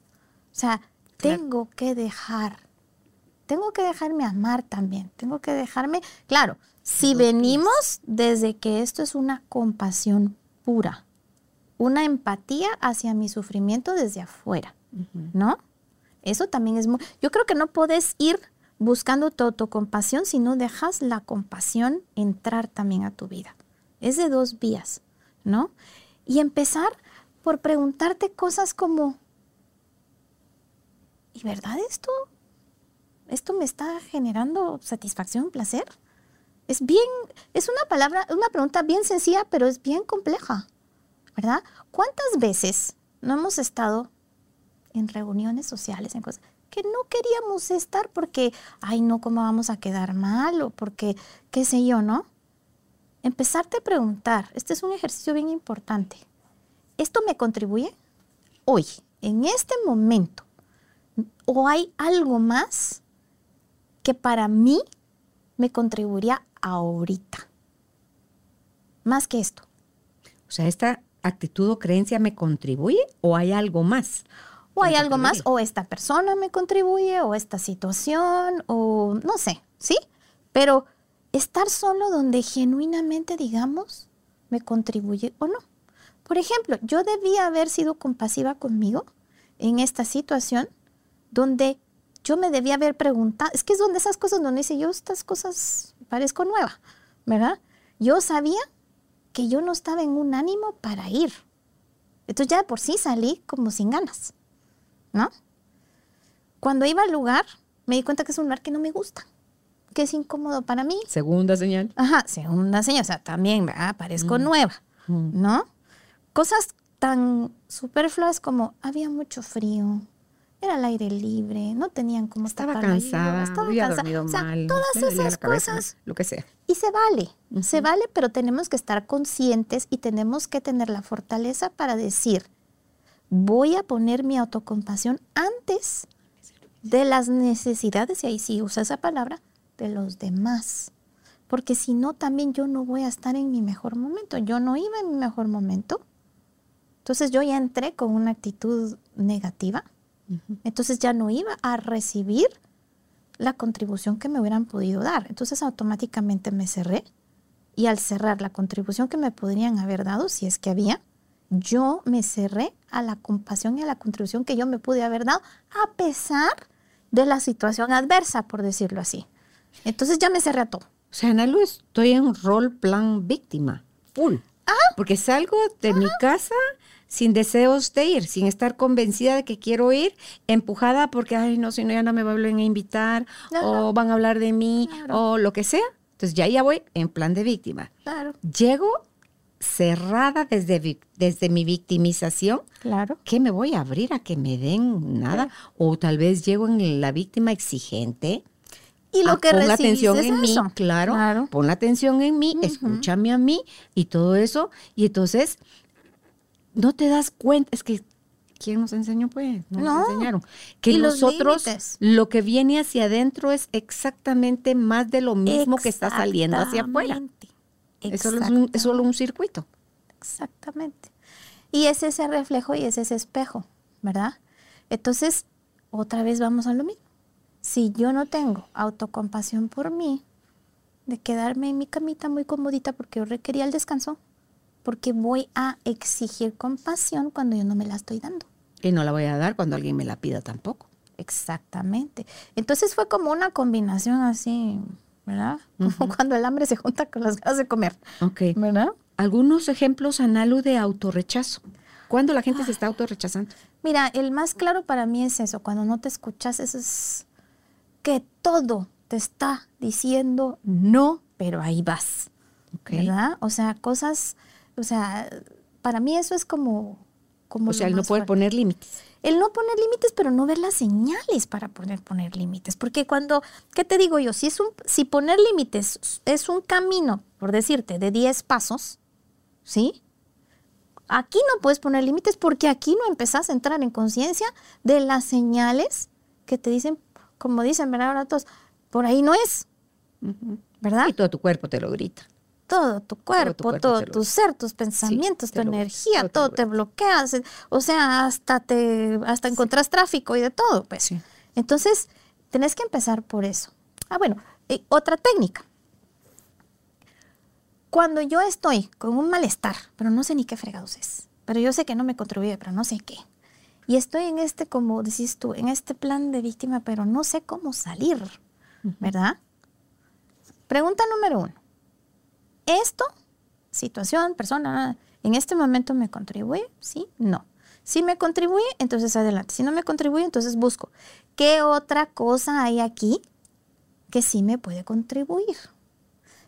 sea, tengo que dejar, tengo que dejarme amar también, tengo que dejarme, claro, si venimos desde que esto es una compasión pura, una empatía hacia mi sufrimiento desde afuera, ¿no? Eso también es muy... Yo creo que no puedes ir buscando tu autocompasión si no dejas la compasión entrar también a tu vida. Es de dos vías, ¿no? Y empezar por preguntarte cosas como, ¿y verdad esto? ¿Esto me está generando satisfacción, placer? Es bien, es una palabra, una pregunta bien sencilla, pero es bien compleja, ¿verdad? ¿Cuántas veces no hemos estado en reuniones sociales, en cosas que no queríamos estar porque, ay, no, ¿cómo vamos a quedar mal? O porque, qué sé yo, ¿no? Empezarte a preguntar, este es un ejercicio bien importante. ¿Esto me contribuye hoy, en este momento? ¿O hay algo más que para mí me contribuiría ahorita? Más que esto. O sea, esta actitud o creencia me contribuye o hay algo más o hay algo más, o esta persona me contribuye, o esta situación, o no sé, ¿sí? Pero estar solo donde genuinamente, digamos, me contribuye o no. Por ejemplo, yo debía haber sido compasiva conmigo en esta situación donde yo me debía haber preguntado, es que es donde esas cosas donde dice yo estas cosas parezco nueva, ¿verdad? Yo sabía que yo no estaba en un ánimo para ir. Entonces ya de por sí salí como sin ganas. ¿no? Cuando iba al lugar, me di cuenta que es un lugar que no me gusta, que es incómodo para mí. Segunda señal. Ajá, segunda señal, o sea, también, ¿verdad? Parezco mm. nueva, mm. ¿no? Cosas tan superfluas como había mucho frío, era el aire libre, no tenían como estaba cansada, estaba había dormido o sea, mal, todas esas cosas, lo que sea. Y se vale, se vale, pero tenemos que estar conscientes y tenemos que tener la fortaleza para decir, voy a poner mi autocompasión antes de las necesidades, y ahí sí usa esa palabra, de los demás. Porque si no, también yo no voy a estar en mi mejor momento. Yo no iba en mi mejor momento. Entonces yo ya entré con una actitud negativa. Entonces ya no iba a recibir la contribución que me hubieran podido dar. Entonces automáticamente me cerré. Y al cerrar la contribución que me podrían haber dado, si es que había, yo me cerré a la compasión y a la contribución que yo me pude haber dado, a pesar de la situación adversa, por decirlo así. Entonces ya me cerré a todo. O sea, Analu, estoy en rol plan víctima, full. Ah. Porque salgo de mi casa sin deseos de ir, sin estar convencida de que quiero ir, empujada porque, ay, no, si no, ya no me vuelven a invitar, o van a hablar de mí, o lo que sea. Entonces ya ya voy en plan de víctima. Claro. Llego cerrada desde, desde mi victimización, claro. que me voy a abrir a que me den nada, o tal vez llego en la víctima exigente. Y lo que pon la atención es en mí, claro, pon la atención en mí, escúchame a mí y todo eso. Y entonces, no te das cuenta, es que ¿quién nos enseñó? Pues no, nos enseñaron. Que nosotros, lo que viene hacia adentro es exactamente más de lo mismo que está saliendo hacia afuera. Es solo, un, es solo un circuito. Exactamente. Y es ese reflejo y es ese espejo, ¿verdad? Entonces, otra vez vamos a lo mismo. Si yo no tengo autocompasión por mí, de quedarme en mi camita muy comodita porque yo requería el descanso, porque voy a exigir compasión cuando yo no me la estoy dando. Y no la voy a dar cuando alguien me la pida tampoco. Exactamente. Entonces fue como una combinación así ¿verdad? Como cuando el hambre se junta con las ganas de comer. Ok. ¿Verdad? Algunos ejemplos análogo de autorrechazo. ¿Cuándo la gente se está autorrechazando? Mira, el más claro para mí es eso, cuando no te escuchas, eso es que todo te está diciendo no, pero ahí vas. ¿Verdad? O sea, cosas, o sea, para mí eso es como... como o sea, él no puede poner límites el no poner límites, pero no ver las señales para poder poner límites. Porque cuando, ¿qué te digo yo? Si, es un, si poner límites es un camino, por decirte, de 10 pasos, ¿sí? Aquí no puedes poner límites porque aquí no empezás a entrar en conciencia de las señales que te dicen como dicen, ¿verdad? Ahora todos, por ahí no es, ¿verdad? Y todo tu cuerpo te lo grita. Todo tu cuerpo, cuerpo todo tu ser, tus pensamientos, tu energía, todo todo te te lo- bloqueas, eh, o sea, hasta te hasta encontrás tráfico y de todo, pues. Sí. Entonces, tenés que empezar por eso. Ah, bueno, y otra técnica. Cuando yo estoy con un malestar, pero no sé ni qué fregados es, pero yo sé que no me contribuye, pero no sé qué. Y estoy en este, como decís tú, en este plan de víctima, pero no sé cómo salir, ¿verdad? Pregunta número uno. ¿Esto, situación, persona, en este momento me contribuye? Sí, no. Si me contribuye, entonces adelante. Si no me contribuye, entonces busco. ¿Qué otra cosa hay aquí que sí me puede contribuir?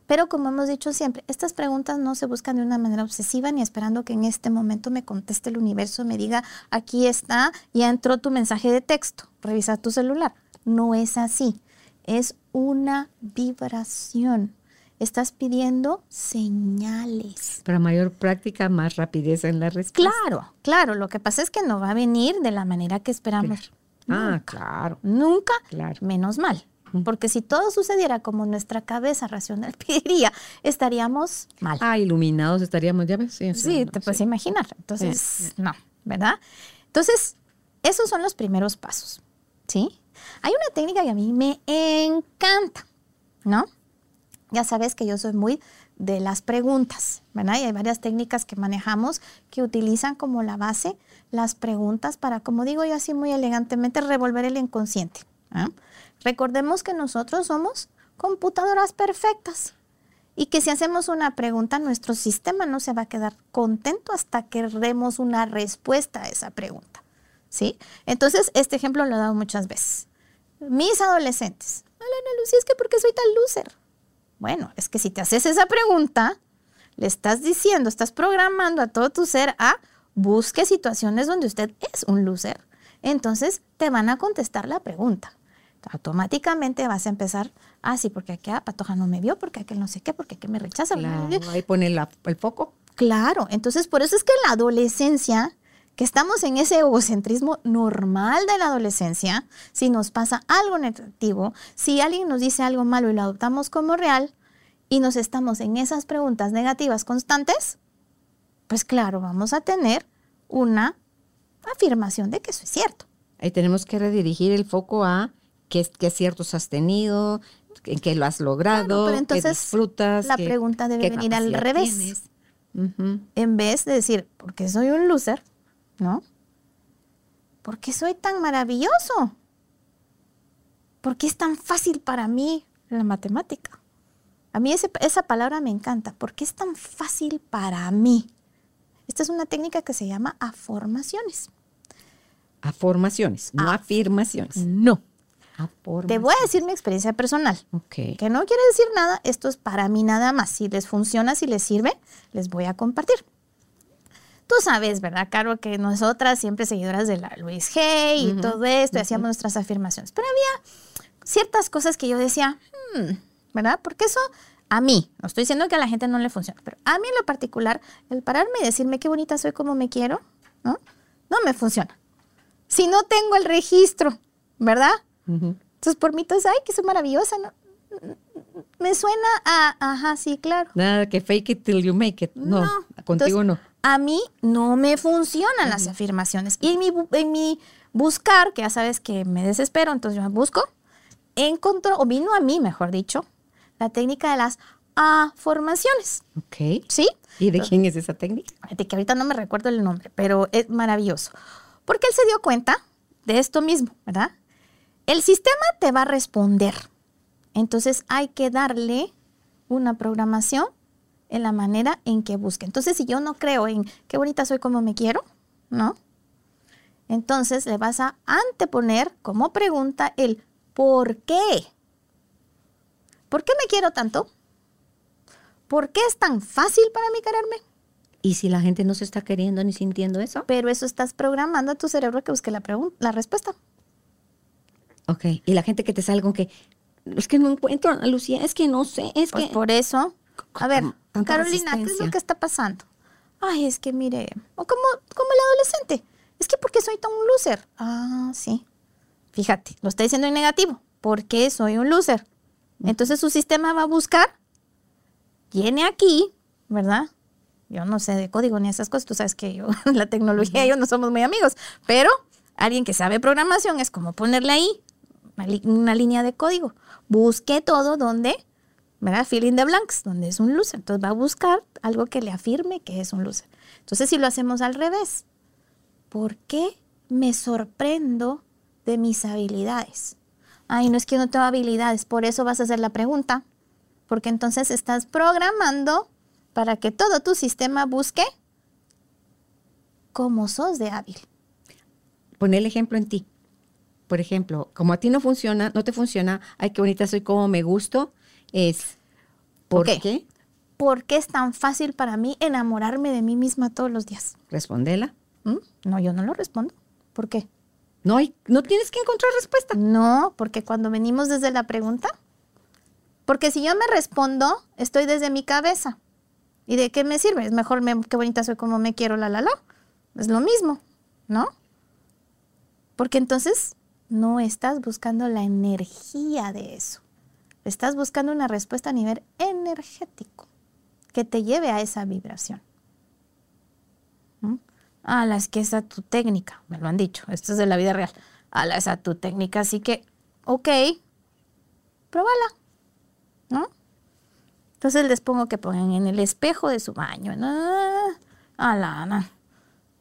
Pero como hemos dicho siempre, estas preguntas no se buscan de una manera obsesiva ni esperando que en este momento me conteste el universo, me diga, aquí está, ya entró tu mensaje de texto, revisa tu celular. No es así, es una vibración. Estás pidiendo señales. Para mayor práctica, más rapidez en la respuesta. Claro, claro, lo que pasa es que no va a venir de la manera que esperamos. Ah, claro. Nunca, Claro. menos mal. Porque si todo sucediera como nuestra cabeza racional pediría, estaríamos mal. Ah, iluminados estaríamos, ya ves. Sí, sí, no, te puedes imaginar. Entonces, no, ¿verdad? Entonces, esos son los primeros pasos, ¿sí? Hay una técnica que a mí me encanta, ¿no? Ya sabes que yo soy muy de las preguntas, ¿verdad? Hay varias técnicas que manejamos que utilizan como la base las preguntas para, como digo yo así muy elegantemente, revolver el inconsciente. ¿ah? Recordemos que nosotros somos computadoras perfectas y que si hacemos una pregunta, nuestro sistema no se va a quedar contento hasta que demos una respuesta a esa pregunta. ¿Sí? Entonces, este ejemplo lo he dado muchas veces. Mis adolescentes, hola Ana Lucía, es que ¿por qué soy tan loser? Bueno, es que si te haces esa pregunta, le estás diciendo, estás programando a todo tu ser a busque situaciones donde usted es un loser. Entonces te van a contestar la pregunta. Automáticamente vas a empezar, ah, sí, porque aquella patoja no me vio, porque aquel no sé qué, porque aquel me rechaza. Claro, ahí pone la- el foco. Claro, entonces por eso es que en la adolescencia, que estamos en ese egocentrismo normal de la adolescencia, si nos pasa algo negativo, si alguien nos dice algo malo y lo adoptamos como real y nos estamos en esas preguntas negativas constantes, pues claro, vamos a tener una afirmación de que eso es cierto. Ahí tenemos que redirigir el foco a qué, qué aciertos has tenido, en qué lo has logrado, Claro, pero qué entonces disfrutas. la qué- pregunta debe venir al revés. En vez de decir, porque soy un loser, ¿no? ¿Por qué soy tan maravilloso? ¿Por qué es tan fácil para mí la matemática? A mí ese- esa palabra me encanta. ¿Por qué es tan fácil para mí? Esta es una técnica que se llama afirmaciones. Afirmaciones, no Ah. afirmaciones. No. Te voy a decir mi experiencia personal. Que no quiere decir nada, esto es para mí nada más. Si les funciona, si les sirve, les voy a compartir. Tú sabes, ¿verdad, Caro? Que nosotras, siempre seguidoras de la Luis G y todo esto, y hacíamos nuestras afirmaciones. Pero había ciertas cosas que yo decía, "Hmm", ¿verdad? Porque eso a mí, no estoy diciendo que a la gente no le funciona, pero a mí en lo particular, el pararme y decirme qué bonita soy, como me quiero, ¿no? No me funciona. Si no tengo el registro, ¿verdad? Ujú. Entonces, por mí, entonces, ay, que soy maravillosa, ¿no? Me suena a, ajá, sí, claro. Nada que fake it till you make it. No, contigo Entonces, no. A mí no me funcionan las afirmaciones. Y en mi, en mi buscar, que ya sabes que me desespero, entonces yo busco, encontró, o vino a mí, mejor dicho, la técnica de las afirmaciones. Ok. ¿Sí? ¿Y de quién es esa técnica? Fíjate que ahorita no me recuerdo el nombre, pero es maravilloso. Porque él se dio cuenta de esto mismo, ¿verdad? El sistema te va a responder. Entonces hay que darle una programación en la manera en que busque. Entonces, si yo no creo en qué bonita soy como me quiero, ¿no? Entonces le vas a anteponer como pregunta el ¿por qué? ¿Por qué me quiero tanto? ¿Por qué es tan fácil para mí quererme? ¿Y si la gente no se está queriendo ni sintiendo eso? Pero eso estás programando a tu cerebro que busque la, la respuesta. Ok. Y la gente que te sale con que es que no encuentro a Lucía, es que no sé, es Pues que. por eso. A ver, Tanta Carolina, ¿qué es lo que está pasando? Ay, es que mire, o como, como el adolescente. Es que ¿por qué soy tan un loser? Ah, sí. fíjate, lo está diciendo en negativo, porque soy un loser. Entonces su sistema va a buscar, viene aquí, ¿verdad? Yo no sé de código ni esas cosas, tú sabes que yo, la tecnología y yo no somos muy amigos, pero alguien que sabe programación es como ponerle ahí una línea de código. Busque todo donde, ¿verdad? Fill in the blanks, donde es un loser. Entonces va a buscar algo que le afirme que es un loser. Entonces si lo hacemos al revés, ¿por qué me sorprendo de mis habilidades? Ay, no es que no tengo habilidades, por eso vas a hacer la pregunta, porque entonces estás programando para que todo tu sistema busque cómo sos de hábil. Pon el ejemplo en ti. Por ejemplo, como a ti no funciona, no te funciona, ay, qué bonita soy, cómo me gusto, es ¿por qué? ¿Por qué es tan fácil para mí enamorarme de mí misma todos los días? Respondela. ¿Mm? No, yo no lo respondo. ¿Por qué? No, hay, no tienes que encontrar respuesta. No, porque cuando venimos desde la pregunta, porque si yo me respondo, estoy desde mi cabeza. ¿Y de qué me sirve? Es mejor, me, qué bonita soy como me quiero, la, la, la. Es lo mismo, ¿no? Porque entonces no estás buscando la energía de eso. Estás buscando una respuesta a nivel energético que te lleve a esa vibración. ¿Mm? Ah, la es que esa tu técnica, me lo han dicho, esto es de la vida real. Ah, la esa tu técnica, así que, ok, pruébala, ¿no? Entonces les pongo que pongan en el espejo de su baño. ¿no? Ah, la, no.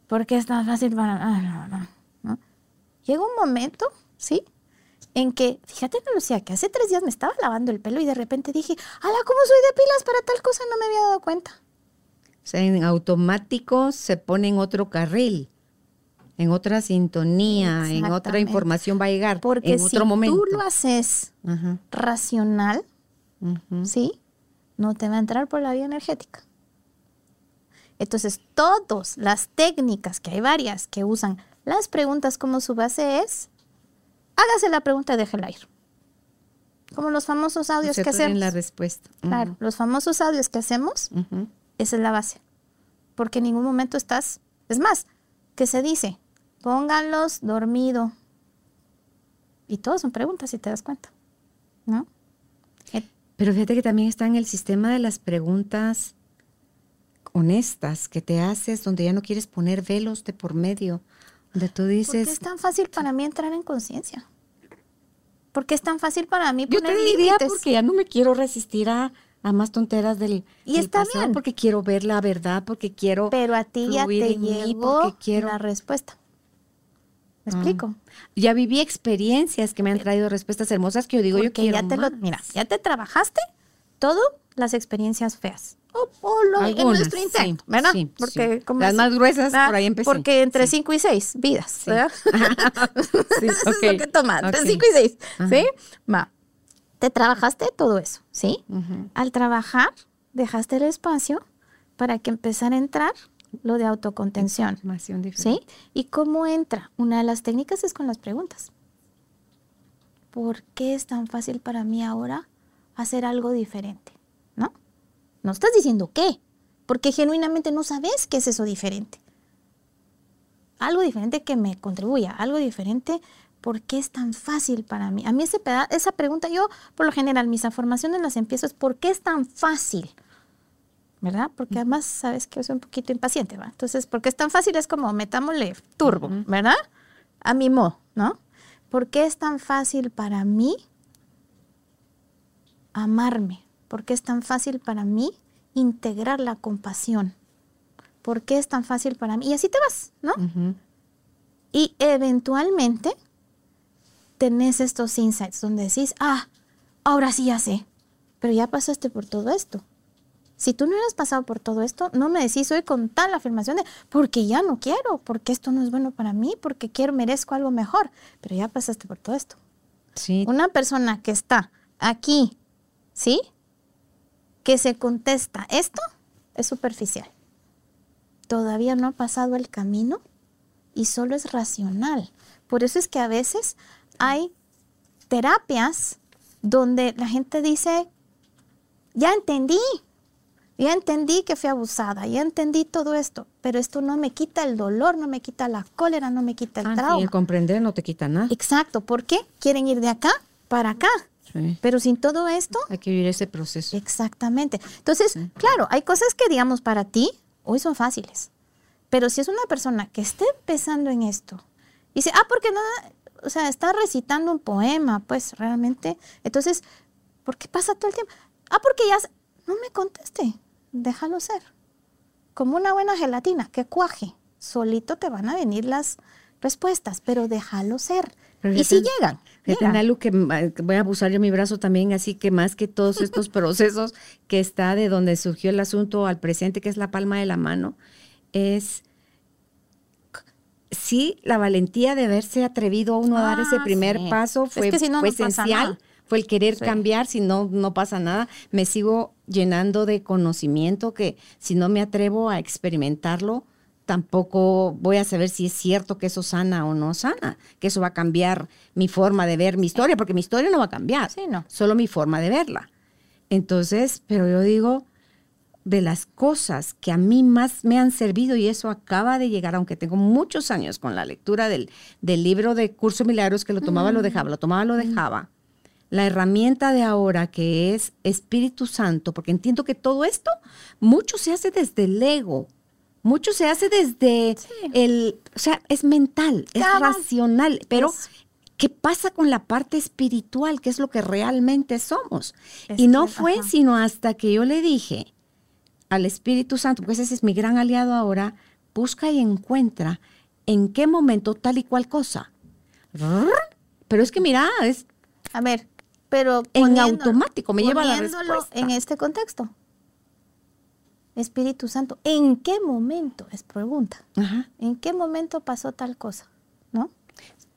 Porque es tan fácil para... No, Llega un momento, ¿sí? En que, fíjate, Lucía, que hace tres días me estaba lavando el pelo y de repente dije, ala, ¿cómo soy de pilas para tal cosa? No me había dado cuenta. O sea, en automático se pone en otro carril, en otra sintonía, en otra información va a llegar Porque en otro si momento. tú lo haces racional, ¿sí? No te va a entrar por la vía energética. Entonces, todas las técnicas, que hay varias que usan las preguntas como su base es, hágase la pregunta y déjela ir. Como los famosos audios que hacemos. la respuesta. Claro, los famosos audios que hacemos, esa es la base. Porque en ningún momento estás, es más, que se dice, pónganlos dormido. Y todas son preguntas, si te das cuenta. ¿No? Pero fíjate que también está en el sistema de las preguntas honestas que te haces, donde ya no quieres poner velos de por medio, donde tú dices... ¿Por qué es tan fácil para mí entrar en conciencia? ¿Por qué es tan fácil para mí poner Yo te diría porque ya no me quiero resistir a, más tonteras del, y está bien porque quiero ver la verdad porque quiero pero a ti ya te llegó quiero... la respuesta ¿Me explico? Ah. Ya viví experiencias que me han traído respuestas hermosas que yo digo yo quiero ya te más. Lo, mira, ya te trabajaste todo las experiencias feas. O, o lo, en nuestro intento, ¿verdad? Sí, porque Como las más gruesas por ahí empecé. Porque entre 5 y 6 vidas, ¿verdad? sí, Eso es lo que tomas, entre 5 y 6, ¿sí? Va. Te trabajaste todo eso, ¿sí? Al trabajar, dejaste el espacio para que empezara a entrar lo de autocontención. ¿Sí? ¿Y cómo entra? Una de las técnicas es con las preguntas. ¿Por qué es tan fácil para mí ahora hacer algo diferente? ¿No? Estás diciendo qué, porque genuinamente no sabes qué es eso diferente. Algo diferente que me contribuya, algo diferente, ¿por qué es tan fácil para mí? A mí ese esa pregunta, yo por lo general mis formaciones las empiezo es ¿por qué es tan fácil? ¿verdad? Porque además sabes que soy un poquito impaciente, ¿va? Entonces, porque es tan fácil, es como metámosle turbo, ¿verdad? A mi modo, ¿no? ¿Por qué es tan fácil para mí amarme? ¿Por qué es tan fácil para mí integrar la compasión? ¿Por qué es tan fácil para mí? Y así te vas, ¿no? Y eventualmente tenés estos insights donde decís, ah, ahora sí ya sé, pero ya pasaste por todo esto. Si tú no hubieras pasado por todo esto, no me decís hoy con tal afirmación de porque ya no quiero, porque esto no es bueno para mí, porque quiero, merezco algo mejor. Pero ya pasaste por todo esto. Sí. Una persona que está aquí, ¿sí? Que se contesta esto es superficial. Todavía no ha pasado el camino y solo es racional. Por eso es que a veces hay terapias donde la gente dice, ya entendí, ya entendí que fui abusada, ya entendí todo esto. pero esto no me quita el dolor, no me quita la cólera, no me quita el Ah, trauma. el comprender no te quita nada. Exacto, ¿por qué? Quieren ir de acá para acá, Sí. pero sin todo esto, Hay que vivir ese proceso. exactamente. Entonces, claro, hay cosas que digamos para ti hoy son fáciles, pero si es una persona que esté empezando en esto, dice, ah, porque no, o sea, está recitando un poema, pues realmente, entonces, ¿por qué pasa todo el tiempo? Ah, porque ya, no me conteste, déjalo ser. Como una buena gelatina, que cuaje, solito te van a venir las respuestas, pero déjalo ser. Pero y si llegan, Llegan. Nalu, que, voy a abusar yo mi brazo también, así que más que todos estos procesos que está de donde surgió el asunto al presente, que es la palma de la mano, es sí la valentía de haberse atrevido uno a dar ese Ah, primer sí. paso Es fue, que si no, fue no pasa esencial. Fue el querer Sí. cambiar, si no, no pasa nada. Me sigo llenando de conocimiento que si no me atrevo a experimentarlo, tampoco voy a saber si es cierto que eso sana o no sana, que eso va a cambiar mi forma de ver mi historia, porque mi historia no va a cambiar, Sí, no. solo mi forma de verla. Entonces, pero yo digo, de las cosas que a mí más me han servido, y eso acaba de llegar, aunque tengo muchos años con la lectura del, del libro de Curso Milagros, que lo tomaba, lo dejaba, lo tomaba, lo dejaba. La herramienta de ahora que es Espíritu Santo, porque entiendo que todo esto, mucho se hace desde el ego, mucho se hace desde el, o sea, es mental, es racional, pero Es- ¿qué pasa con la parte espiritual, que es lo que realmente somos? Es y no que- fue ajá. sino hasta que yo le dije al Espíritu Santo, porque ese es mi gran aliado ahora, busca y encuentra en qué momento tal y cual cosa. Pero es que mira, es A ver, pero En automático me lleva a la respuesta. En este contexto. Espíritu Santo, ¿en qué momento? Es pregunta. ajá, ¿En qué momento pasó tal cosa? ¿No?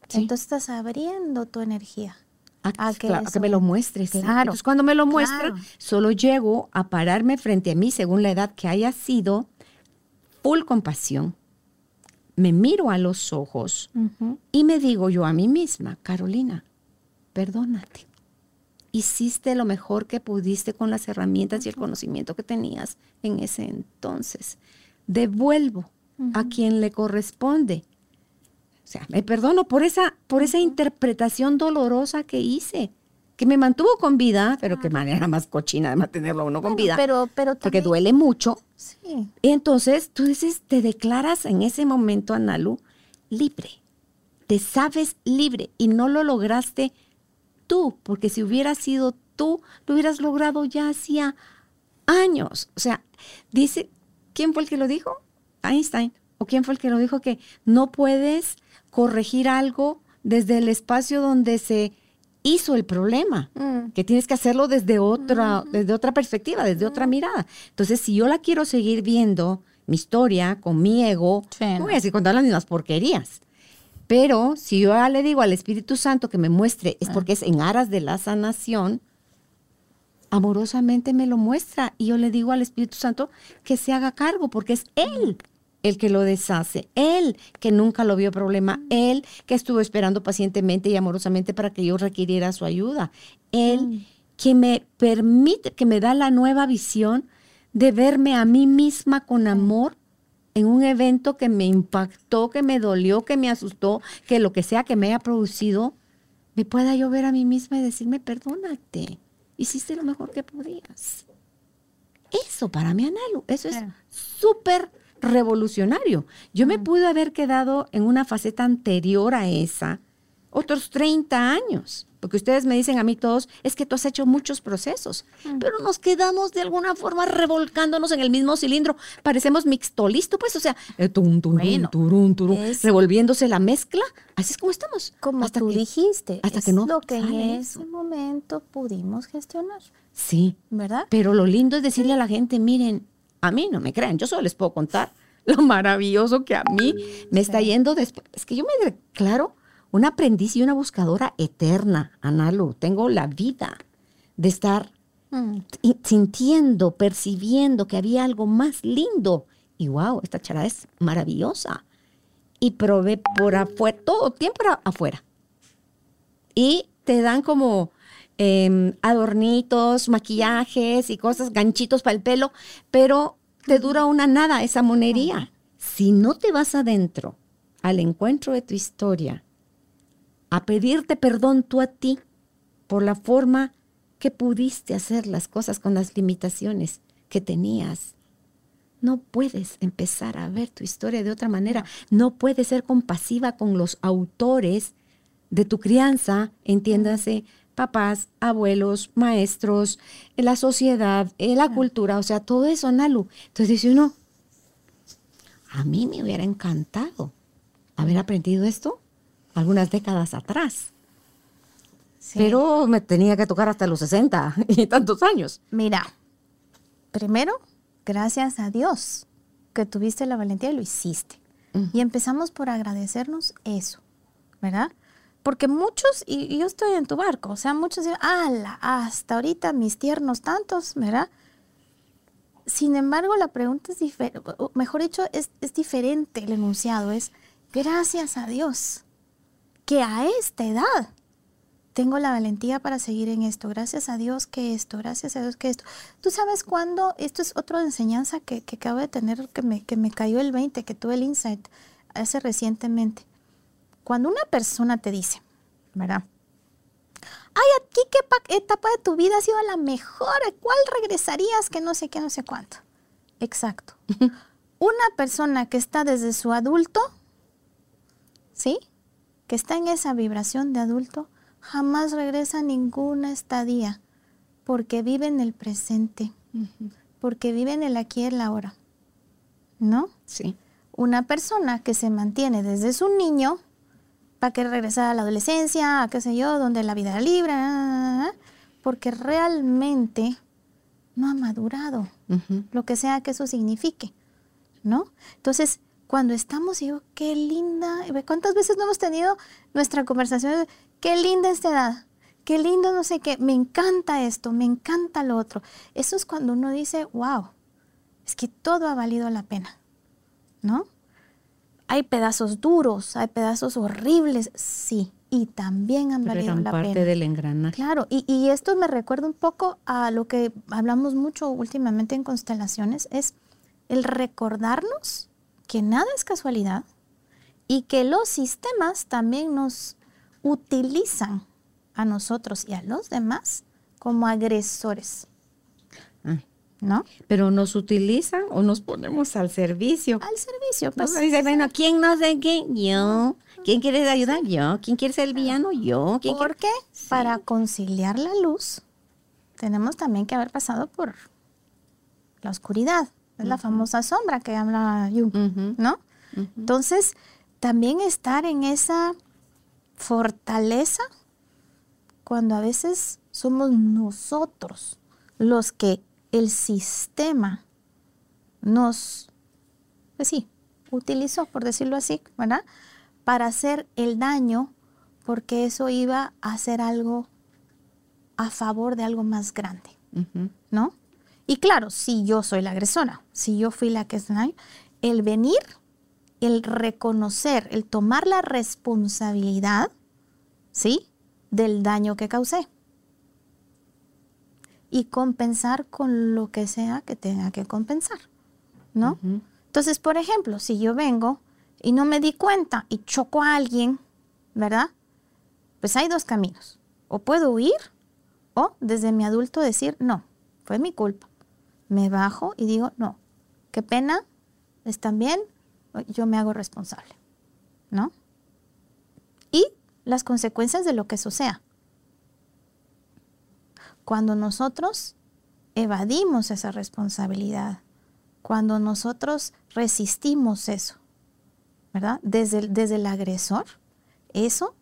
Sí. Entonces estás abriendo tu energía. a, a que claro, a que me lo muestres. sí. Claro, Entonces cuando me lo muestra, claro. solo llego a pararme frente a mí según la edad que haya sido, full compasión. Me miro a los ojos. Y me digo yo a mí misma, Carolina, perdónate. Hiciste lo mejor que pudiste con las herramientas y el conocimiento que tenías en ese entonces. Devuelvo a quien le corresponde. O sea, me perdono por esa, por esa interpretación dolorosa que hice, que me mantuvo con vida, pero qué manera más cochina de mantenerlo a uno con Bueno, vida. pero, pero porque también- duele mucho. Sí. Y entonces tú dices, te declaras en ese momento, Analu, libre. Te sabes libre y no lo lograste tú, porque si hubiera sido tú, lo hubieras logrado ya hacía años. O sea, dice, ¿quién fue el que lo dijo? Einstein. ¿O quién fue el que lo dijo que no puedes corregir algo desde el espacio donde se hizo el problema? Mm. que tienes que hacerlo desde otra, desde otra perspectiva, desde otra mirada. Entonces, si yo la quiero seguir viendo, mi historia, con mi ego, Sí, no voy a decir contar las mismas porquerías. Pero si yo ya le digo al Espíritu Santo que me muestre, es porque es en aras de la sanación, amorosamente me lo muestra. Y yo le digo al Espíritu Santo que se haga cargo, porque es Él el que lo deshace, Él que nunca lo vio problema, Él que estuvo esperando pacientemente y amorosamente para que yo requiriera su ayuda, Él que me permite, que me da la nueva visión de verme a mí misma con amor en un evento que me impactó, que me dolió, que me asustó, que lo que sea que me haya producido, me pueda yo ver a mí misma y decirme, perdónate, hiciste lo mejor que podías. Eso para mí, Analu, eso es súper revolucionario. Yo me pude haber quedado en una faceta anterior a esa otros 30 años, porque ustedes me dicen a mí todos, es que tú has hecho muchos procesos, pero nos quedamos de alguna forma revolcándonos en el mismo cilindro, parecemos mixtolisto, pues, o sea, eh, tum, tum, Bueno, es- revolviéndose la mezcla, así es como estamos. Como hasta tú que- dijiste, hasta es que no lo que en ese eso. momento pudimos gestionar, Sí, ¿verdad? Pero lo lindo es decirle a la gente, miren, a mí no me crean, yo solo les puedo contar lo maravilloso que a mí me está yendo después. Es que yo me declaro una aprendiz y una buscadora eterna, Analu. Tengo la vida de estar Mm. sintiendo, percibiendo que había algo más lindo. Y wow, esta charada es maravillosa. Y probé por afuera, todo tiempo era afuera. Y te dan como em, adornitos, maquillajes y cosas, ganchitos para el pelo, pero te dura una nada esa monería. si no te vas adentro al encuentro de tu historia, a pedirte perdón tú a ti por la forma que pudiste hacer las cosas con las limitaciones que tenías, no puedes empezar a ver tu historia de otra manera. No puedes ser compasiva con los autores de tu crianza, entiéndase, papás, abuelos, maestros, la sociedad, la cultura, o sea, todo eso, Nalu. Entonces dice uno, a mí me hubiera encantado haber aprendido esto algunas décadas atrás. Pero me tenía que tocar hasta los 60 y tantos años. Mira, primero gracias a Dios que tuviste la valentía y lo hiciste. Y empezamos por agradecernos eso, ¿verdad? Porque muchos, y, yo estoy en tu barco, o sea, muchos dicen, ala, hasta ahorita mis tiernos tantos, ¿verdad? Sin embargo, la pregunta es diferente, mejor dicho, es, es diferente el enunciado, es gracias a Dios que a esta edad tengo la valentía para seguir en esto. Gracias a Dios que esto, gracias a Dios que esto. Tú sabes cuándo, esto es otra enseñanza que, que acabo de tener, que me, que me cayó el 20, que tuve el insight hace recientemente. Cuando una persona te dice, ¿verdad? Ay, aquí qué etapa de tu vida ha sido la mejor, ¿a cuál regresarías? Que no sé qué, no sé cuánto. Exacto. una persona que está desde su adulto, ¿sí? Que está en esa vibración de adulto, jamás regresa a ninguna estadía porque vive en el presente, porque vive en el aquí y el ahora. ¿No? Sí. Una persona que se mantiene desde su niño, para que regresar a la adolescencia, a qué sé yo, donde la vida era libre, porque realmente no ha madurado, lo que sea que eso signifique, ¿no? Entonces, cuando estamos, digo, qué linda, ¿cuántas veces no hemos tenido nuestra conversación? qué linda esta edad, qué lindo no sé qué, me encanta esto, me encanta lo otro. Eso es cuando uno dice, wow, es que todo ha valido la pena, ¿no? Hay pedazos duros, hay pedazos horribles, sí, y también han valido la parte pena. del engranaje. Claro, y, y esto me recuerda un poco a lo que hablamos mucho últimamente en constelaciones, es el recordarnos que nada es casualidad y que los sistemas también nos utilizan a nosotros y a los demás como agresores. Ah. ¿No? Pero nos utilizan o nos ponemos al servicio. Al servicio, pues. Dice, bueno, ¿quién no sé qué? Yo. ¿Quién quiere ayudar? Yo. ¿Quién quiere ser el villano? Yo. ¿Quién Porque para conciliar la luz tenemos también que haber pasado por la oscuridad. Es la famosa sombra que habla Jung, ¿no? Entonces, también estar en esa fortaleza cuando a veces somos nosotros los que el sistema nos, pues sí, utilizó, por decirlo así, ¿verdad? Para hacer el daño porque eso iba a hacer algo a favor de algo más grande, ¿no? Y claro, si yo soy la agresora, si yo fui la que el venir el reconocer, el tomar la responsabilidad, ¿sí? Del daño que causé. Y compensar con lo que sea que tenga que compensar, ¿no? Entonces, por ejemplo, si yo vengo y no me di cuenta y choco a alguien, ¿verdad? Pues hay dos caminos. O puedo huir o desde mi adulto decir, no, fue mi culpa. Me bajo y digo, no, qué pena, están bien, yo me hago responsable, ¿no? Y las consecuencias de lo que eso sea. Cuando nosotros evadimos esa responsabilidad, cuando nosotros resistimos eso, ¿verdad? Desde el, desde el agresor, eso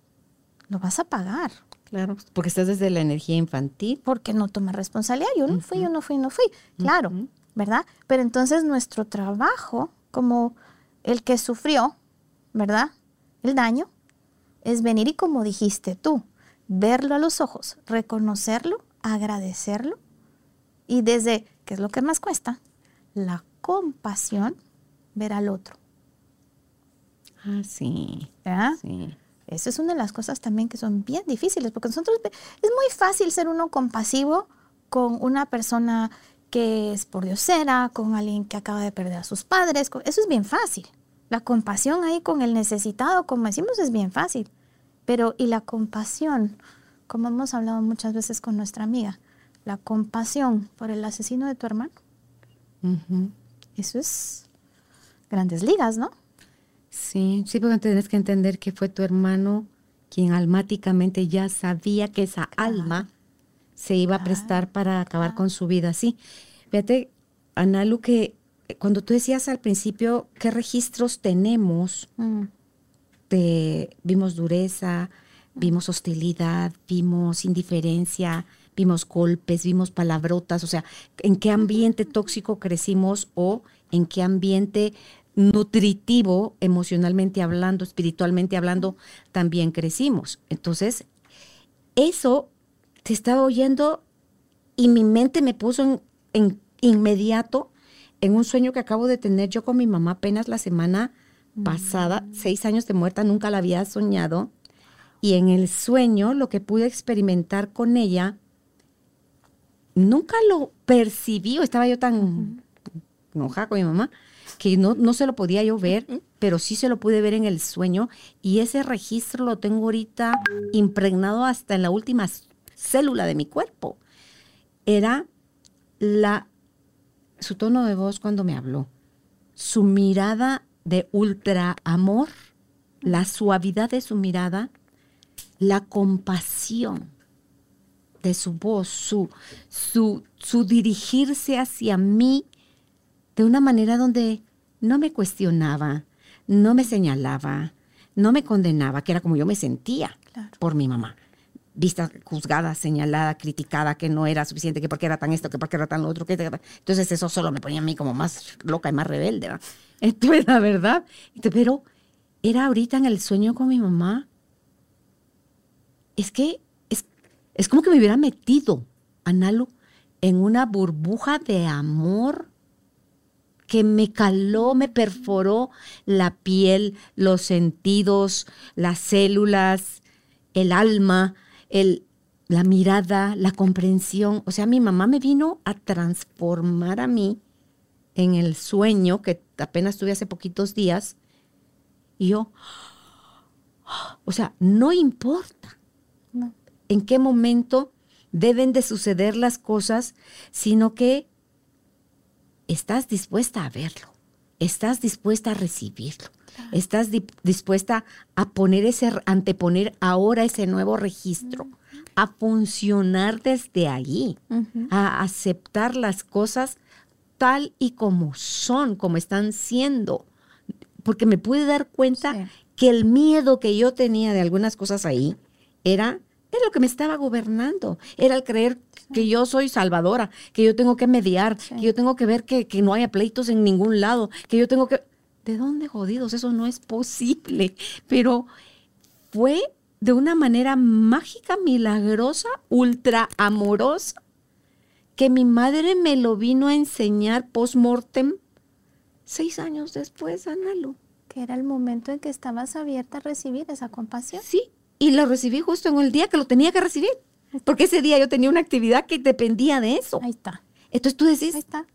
lo vas a pagar. Claro, porque estás desde la energía infantil. Porque no tomas responsabilidad. Yo no fui, yo no fui, no fui. Claro, ¿verdad? Pero entonces nuestro trabajo como el que sufrió, ¿verdad? El daño, es venir y como dijiste tú, verlo a los ojos, reconocerlo, agradecerlo y desde, ¿qué es lo que más cuesta? La compasión, ver al otro. Ah, sí. ¿verdad? Sí. Esa es una de las cosas también que son bien difíciles, porque nosotros es muy fácil ser uno compasivo con una persona que es por diosera, con alguien que acaba de perder a sus padres. Eso es bien fácil. La compasión ahí con el necesitado, como decimos, es bien fácil. Pero, ¿y la compasión? Como hemos hablado muchas veces con nuestra amiga, la compasión por el asesino de tu hermano. Eso es grandes ligas, ¿no? Sí, sí, porque tienes que entender que fue tu hermano quien almáticamente ya sabía que esa alma se iba a prestar para acabar con su vida. Sí, fíjate, Analu, que cuando tú decías al principio qué registros tenemos, mm. vimos dureza, vimos hostilidad, vimos indiferencia, vimos golpes, vimos palabrotas, o sea, en qué ambiente tóxico crecimos o en qué ambiente nutritivo, emocionalmente hablando, espiritualmente hablando, también crecimos. Entonces, eso te estaba oyendo y mi mente me puso en, inmediato en un sueño que acabo de tener yo con mi mamá apenas la semana pasada, mm. seis años de muerta, nunca la había soñado. Y en el sueño lo que pude experimentar con ella nunca lo percibí, estaba yo tan enojada con mi mamá, que no, no se lo podía yo ver, pero sí se lo pude ver en el sueño y ese registro lo tengo ahorita impregnado hasta en la última célula de mi cuerpo. Era la, su tono de voz cuando me habló, su mirada de ultra amor, la suavidad de su mirada, la compasión de su voz, su, su, su dirigirse hacia mí de una manera donde no me cuestionaba, no me señalaba, no me condenaba, que era como yo me sentía por mi mamá. Vista juzgada, señalada, criticada, que no era suficiente, que porque era tan esto, que porque era tan lo otro. Que entonces eso solo me ponía a mí como más loca y más rebelde. Entonces, la verdad, pero era ahorita en el sueño con mi mamá. Es que es como que me hubiera metido, Analu, en una burbuja de amor que me caló, me perforó la piel, los sentidos, las células, el alma, el, la mirada, la comprensión. O sea, mi mamá me vino a transformar a mí en el sueño que apenas tuve hace poquitos días. Y yo, o sea, no importa en qué momento deben de suceder las cosas, sino que estás dispuesta a verlo, estás dispuesta a recibirlo, estás dispuesta a poner ese, anteponer ahora ese nuevo registro, a funcionar desde ahí, a aceptar las cosas tal y como son, como están siendo, porque me pude dar cuenta que el miedo que yo tenía de algunas cosas ahí era era lo que me estaba gobernando. Era el creer que yo soy salvadora, que yo tengo que mediar, que yo tengo que ver que, no haya pleitos en ningún lado, que yo tengo que... ¿De dónde jodidos? Eso no es posible. Pero fue de una manera mágica, milagrosa, ultra amorosa, que mi madre me lo vino a enseñar post-mortem seis años después, Analo. Que era el momento en que estabas abierta a recibir esa compasión. Sí, y lo recibí justo en el día que lo tenía que recibir. Porque ese día yo tenía una actividad que dependía de eso. Ahí está. Entonces tú decís. Ahí está.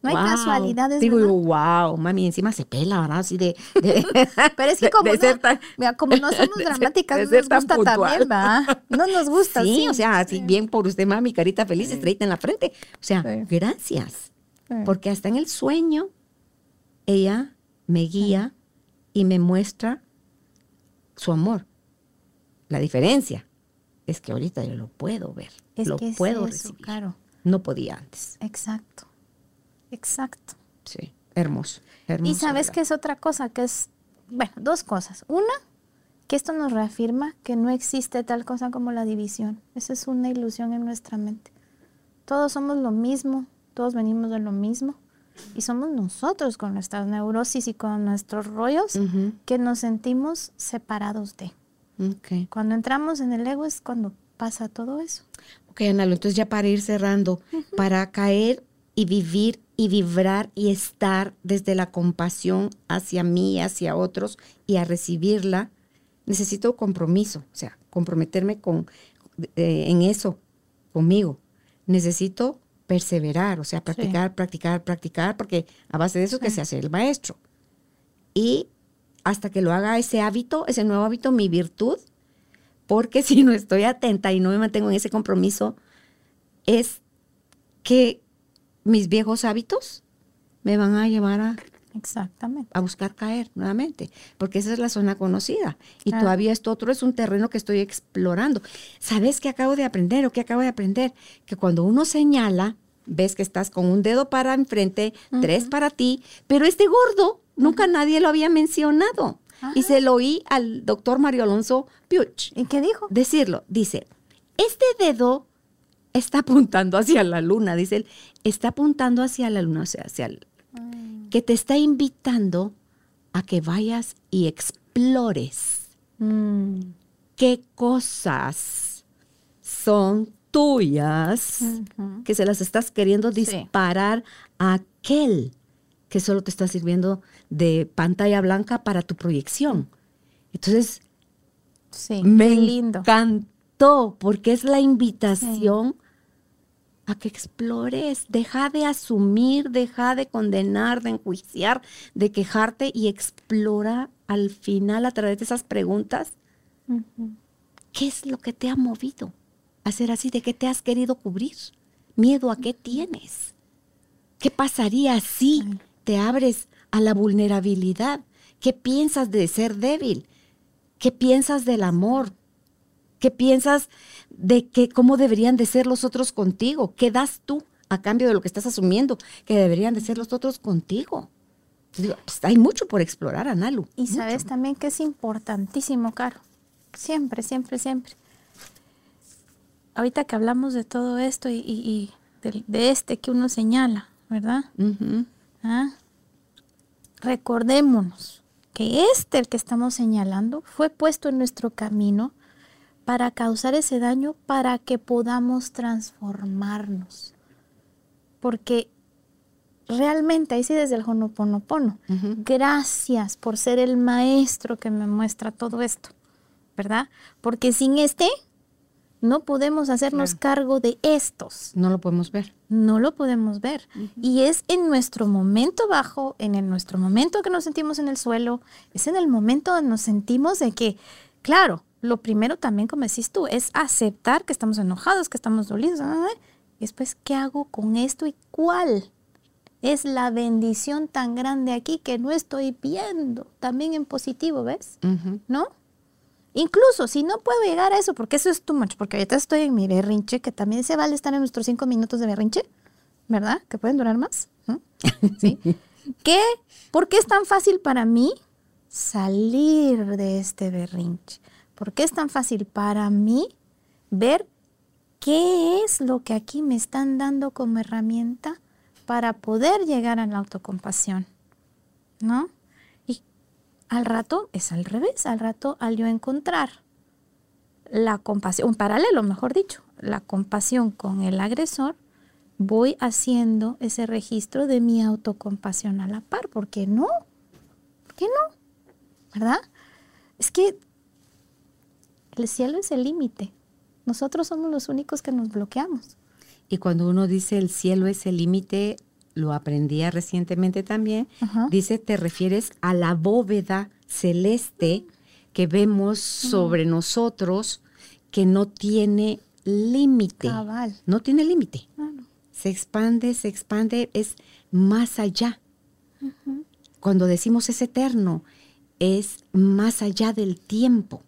No hay casualidades. Digo, wow, mami, encima se pela, ¿verdad? Así de. Pero es que como, no, como no somos dramáticas, no nos gusta también, ¿verdad? No nos gusta. Sí, o sea, así bien por usted, mami, carita feliz, estrellita en la frente. O sea, gracias. Porque hasta en el sueño, ella me guía y me muestra su amor. La diferencia es que ahorita yo lo puedo ver, lo puedo recibir. Claro. No podía antes. Exacto, exacto. Sí, hermoso, hermoso. Y sabes que es otra cosa, que es, bueno, dos cosas. Una, que esto nos reafirma que no existe tal cosa como la división. Esa es una ilusión en nuestra mente. Todos somos lo mismo, todos venimos de lo mismo. Y somos nosotros con nuestras neurosis y con nuestros rollos que nos sentimos separados de. Cuando entramos en el ego es cuando pasa todo eso. Ok, Analo, entonces ya para ir cerrando, para caer y vivir y vibrar y estar desde la compasión hacia mí, hacia otros y a recibirla, necesito compromiso, o sea, comprometerme con, eh, en eso, conmigo. Necesito perseverar, o sea, practicar, practicar, practicar, porque a base de eso que se hace el maestro. Y hasta que lo haga ese hábito, ese nuevo hábito, mi virtud, porque si no estoy atenta y no me mantengo en ese compromiso, es que mis viejos hábitos me van a llevar a, Exactamente. a buscar caer nuevamente, porque esa es la zona conocida. Y todavía esto otro es un terreno que estoy explorando. ¿Sabes qué acabo de aprender o qué acabo de aprender? Que cuando uno señala, ves que estás con un dedo para enfrente, tres para ti, pero este gordo nunca nadie lo había mencionado. Y se lo oí al doctor Mario Alonso Puch. ¿Y qué dijo? Decirlo. Dice, este dedo está apuntando hacia la luna, dice él, está apuntando hacia la luna, o sea, hacia el, que te está invitando a que vayas y explores Mm, qué cosas son tuyas que se las estás queriendo disparar a aquel que solo te está sirviendo de pantalla blanca para tu proyección. Entonces, Sí, me lindo. encantó porque es la invitación a que explores, deja de asumir, deja de condenar, de enjuiciar, de quejarte y explora al final a través de esas preguntas. Qué es lo que te ha movido a ser así, de qué te has querido cubrir, miedo a qué tienes, qué pasaría si te abres a la vulnerabilidad, qué piensas de ser débil, qué piensas del amor, ¿Qué piensas de que cómo deberían de ser los otros contigo? ¿Qué das tú a cambio de lo que estás asumiendo que deberían de ser los otros contigo? Digo, pues, hay mucho por explorar, Analu. Y mucho. sabes también que es importantísimo, Caro. Siempre, siempre, siempre. Ahorita que hablamos de todo esto y, y- y del- de, este que uno señala, ¿verdad? ¿Ah? Recordémonos que este, el que estamos señalando, fue puesto en nuestro camino para causar ese daño, para que podamos transformarnos. Porque realmente, ahí sí desde el Honoponopono, Ujú. gracias por ser el maestro que me muestra todo esto, ¿verdad? Porque sin este, no podemos hacernos cargo de estos No lo podemos ver. no lo podemos ver. Y es en nuestro momento bajo, en el- nuestro momento que nos sentimos en el suelo, es en el momento donde nos sentimos de que, claro, lo primero también, como decís tú, es aceptar que estamos enojados, que estamos dolidos. Y después, ¿qué hago con esto y cuál? Es la bendición tan grande aquí que no estoy viendo, también en positivo, ¿ves? ¿no? Incluso si no puedo llegar a eso, porque eso es too much, porque ahorita estoy en mi berrinche, que también se vale estar en nuestros cinco minutos de berrinche, ¿verdad? Que pueden durar más. ¿no? ¿Sí? ¿Qué? ¿Por qué es tan fácil para mí salir de este berrinche? ¿Por qué es tan fácil para mí ver qué es lo que aquí me están dando como herramienta para poder llegar a la autocompasión? ¿No? Al rato es al revés, al rato al yo encontrar la compasión, un paralelo, mejor dicho, la compasión con el agresor, voy haciendo ese registro de mi autocompasión a la par. ¿Por qué no? ¿Por qué no? ¿Verdad? Es que el cielo es el límite. Nosotros somos los únicos que nos bloqueamos. Y cuando uno dice el cielo es el límite, lo aprendía recientemente también, Ajá. dice, te refieres a la bóveda celeste que vemos sobre nosotros que no tiene límite. No tiene límite. Claro. Se expande, se expande, es más allá. Cuando decimos es eterno, es más allá del tiempo.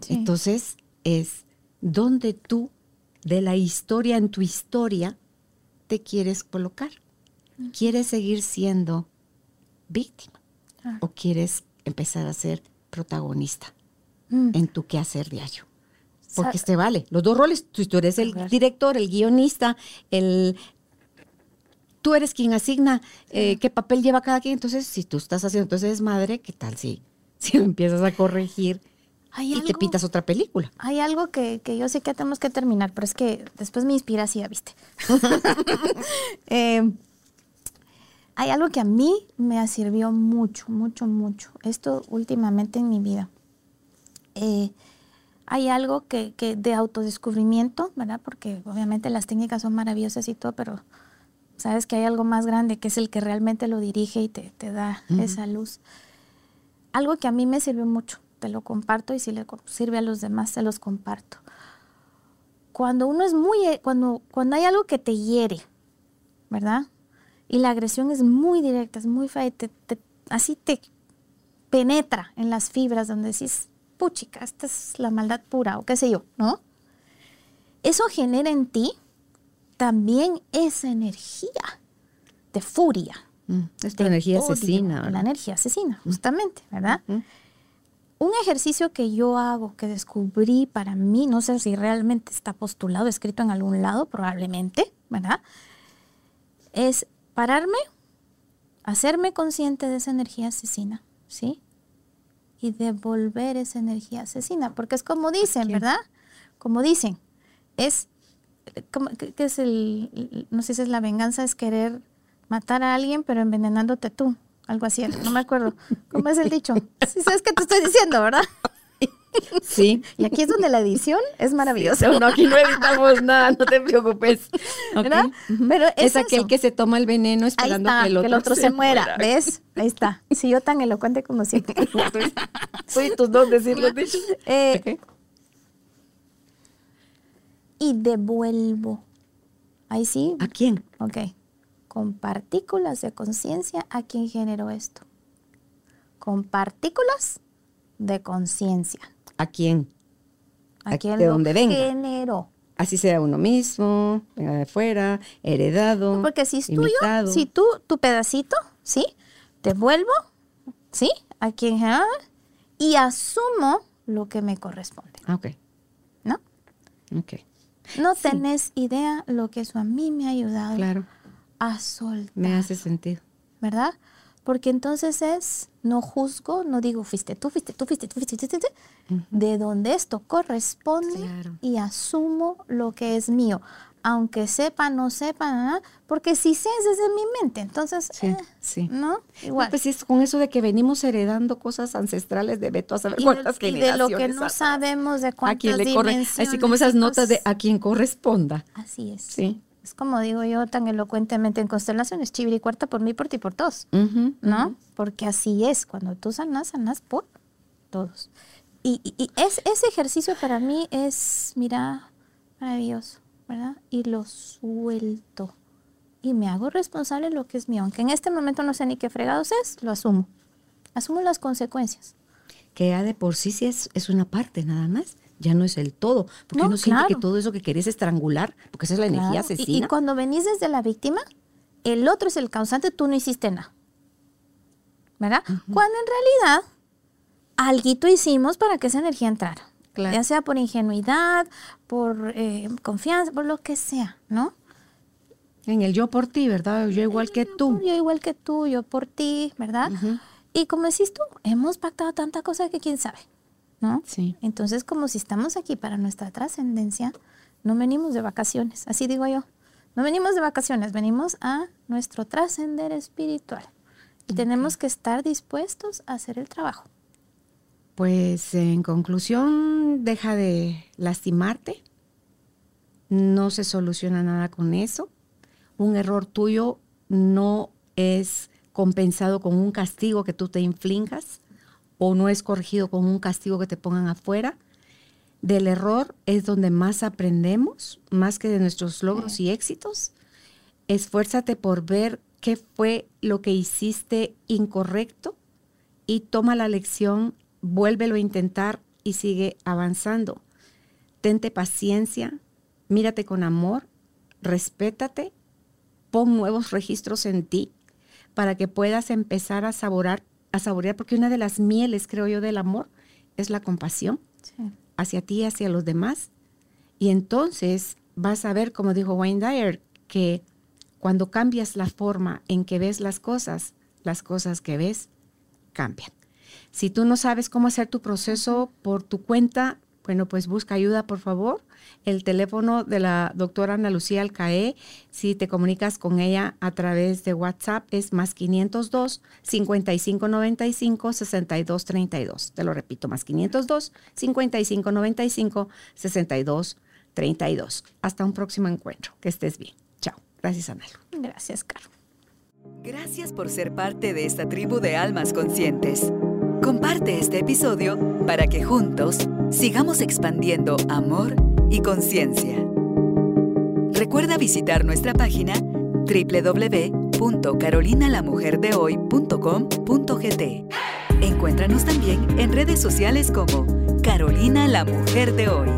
Sí. Entonces, es donde tú, de la historia en tu historia, te quieres colocar. ¿Quieres seguir siendo víctima Claro. o quieres empezar a ser protagonista Mm. en tu quehacer diario? Sa- Porque te vale. Los dos roles, tú, tú eres el director, el guionista, el... Tú eres quien asigna eh, qué papel lleva cada quien. Entonces, si tú estás haciendo entonces madre, ¿qué tal si, si lo empiezas a corregir Hay y te pitas otra película? Hay algo que, que yo sé que tenemos que terminar, pero es que después me inspira así, ya viste. Eh, hay algo que a mí me sirvió mucho, mucho, mucho. Esto últimamente en mi vida. Eh, hay algo que, que de autodescubrimiento, ¿verdad? Porque obviamente las técnicas son maravillosas y todo, pero sabes que hay algo más grande que es el que realmente lo dirige y te, te da esa luz. Algo que a mí me sirvió mucho, te lo comparto y si le sirve a los demás, se los comparto. Cuando uno es muy, eh, cuando, cuando hay algo que te hiere, ¿verdad? Y la agresión es muy directa, es muy fea, así te penetra en las fibras donde decís, puchica, esta es la maldad pura o qué sé yo, ¿no? Eso genera en ti también esa energía de furia. Mm, es energía asesina. La energía asesina, justamente, ¿verdad? Un ejercicio que yo hago, que descubrí para mí, no sé si realmente está postulado, escrito en algún lado, probablemente, ¿verdad? Es pararme, hacerme consciente de esa energía asesina, ¿sí? Y devolver esa energía asesina, porque es como dicen, ¿verdad? Como dicen, es ¿qué, es el, no sé si es la venganza, es querer matar a alguien, pero envenenándote tú? Algo así, no me acuerdo. ¿Cómo es el dicho? Sí, sabes qué te estoy diciendo, ¿verdad? Sí. Y aquí es donde la edición es maravillosa. No, aquí no editamos nada, no te preocupes. ¿Verdad? Pero es, aquel que se toma el veneno esperando que, el otro, se, muera. ¿Ves? Ahí está. Si yo tan elocuente como siempre. Soy tus dos decirlo dicho. Eh, y devuelvo. Ahí sí. ¿A quién? Ok. Con partículas de conciencia a quien generó esto. Con partículas de conciencia. ¿A quién? A, quien de donde venga. generó. Así sea uno mismo, venga de afuera, heredado. Porque si es tuyo, si tú, tu pedacito, ¿sí? Devuelvo, ¿sí? A quien generó y asumo lo que me corresponde. Ah, ok. ¿No? Ok. No tenés idea lo que eso a mí me ha ayudado claro. a soltar. Me hace sentido. ¿Verdad? Porque entonces es, no juzgo, no digo, fuiste tú, fuiste tú, fuiste tú, fuiste tú, fuiste de donde esto corresponde y asumo lo que es mío aunque sepa, no sepa, porque si sé, es desde mi mente. Entonces, sí, eh, sí. ¿no? Igual. pues es con eso de que venimos heredando cosas ancestrales de Beto a saber cuántas y de lo que no sabemos de cuántas a quién le corre, Así como esas notas de a quien corresponda. Así es. Sí. Es como digo yo tan elocuentemente en constelaciones, chivir y cuarta por mí, por ti, por todos. ¿No? Porque así es. Cuando tú sanas, sanas por todos. Y, y, es, ese ejercicio para mí es, mira, maravilloso. ¿verdad? Y lo suelto. Y me hago responsable de lo que es mío. Aunque en este momento no sé ni qué fregados es, lo asumo. Asumo las consecuencias. Que ya de por sí sí es, es una parte nada más. Ya no es el todo. Porque no, uno siente que todo eso que querés estrangular, porque esa es la energía asesina. Y, cuando venís desde la víctima, el otro es el causante, tú no hiciste nada. ¿Verdad? Cuando en realidad, algo hicimos para que esa energía entrara. Ya sea por ingenuidad, por eh, confianza, por lo que sea, ¿no? En el yo por ti, ¿verdad? Yo igual que tú. Yo igual que tú, yo por ti, ¿verdad? Y como decís tú, hemos pactado tanta cosa que quién sabe, ¿no? Sí. Entonces, como si estamos aquí para nuestra trascendencia, no venimos de vacaciones, así digo yo. No venimos de vacaciones, venimos a nuestro trascender espiritual. Y tenemos que estar dispuestos a hacer el trabajo. Pues en conclusión, deja de lastimarte. No se soluciona nada con eso. Un error tuyo no es compensado con un castigo que tú te inflingas o no es corregido con un castigo que te pongan afuera. Del error es donde más aprendemos, más que de nuestros logros y éxitos. Esfuérzate por ver qué fue lo que hiciste incorrecto y toma la lección vuélvelo a intentar y sigue avanzando. Tente paciencia, mírate con amor, respétate, pon nuevos registros en ti para que puedas empezar a saborear, a saborear, porque una de las mieles, creo yo, del amor es la compasión hacia ti y hacia los demás. Y entonces vas a ver, como dijo Wayne Dyer, que cuando cambias la forma en que ves las cosas, las cosas que ves cambian. Si tú no sabes cómo hacer tu proceso por tu cuenta, bueno, pues busca ayuda, por favor. El teléfono de la doctora Ana Lucía Alcaé, si te comunicas con ella a través de WhatsApp, es más 502 5595 6232. Te lo repito, más 502 5595 6232. Hasta un próximo encuentro. Que estés bien. Chao. Gracias, Ana. Gracias, Caro. Gracias por ser parte de esta tribu de almas conscientes. Comparte este episodio para que juntos sigamos expandiendo amor y conciencia. Recuerda visitar nuestra página www.carolinalamujerdehoy.com.gt. Encuéntranos también en redes sociales como Carolina la Mujer de Hoy.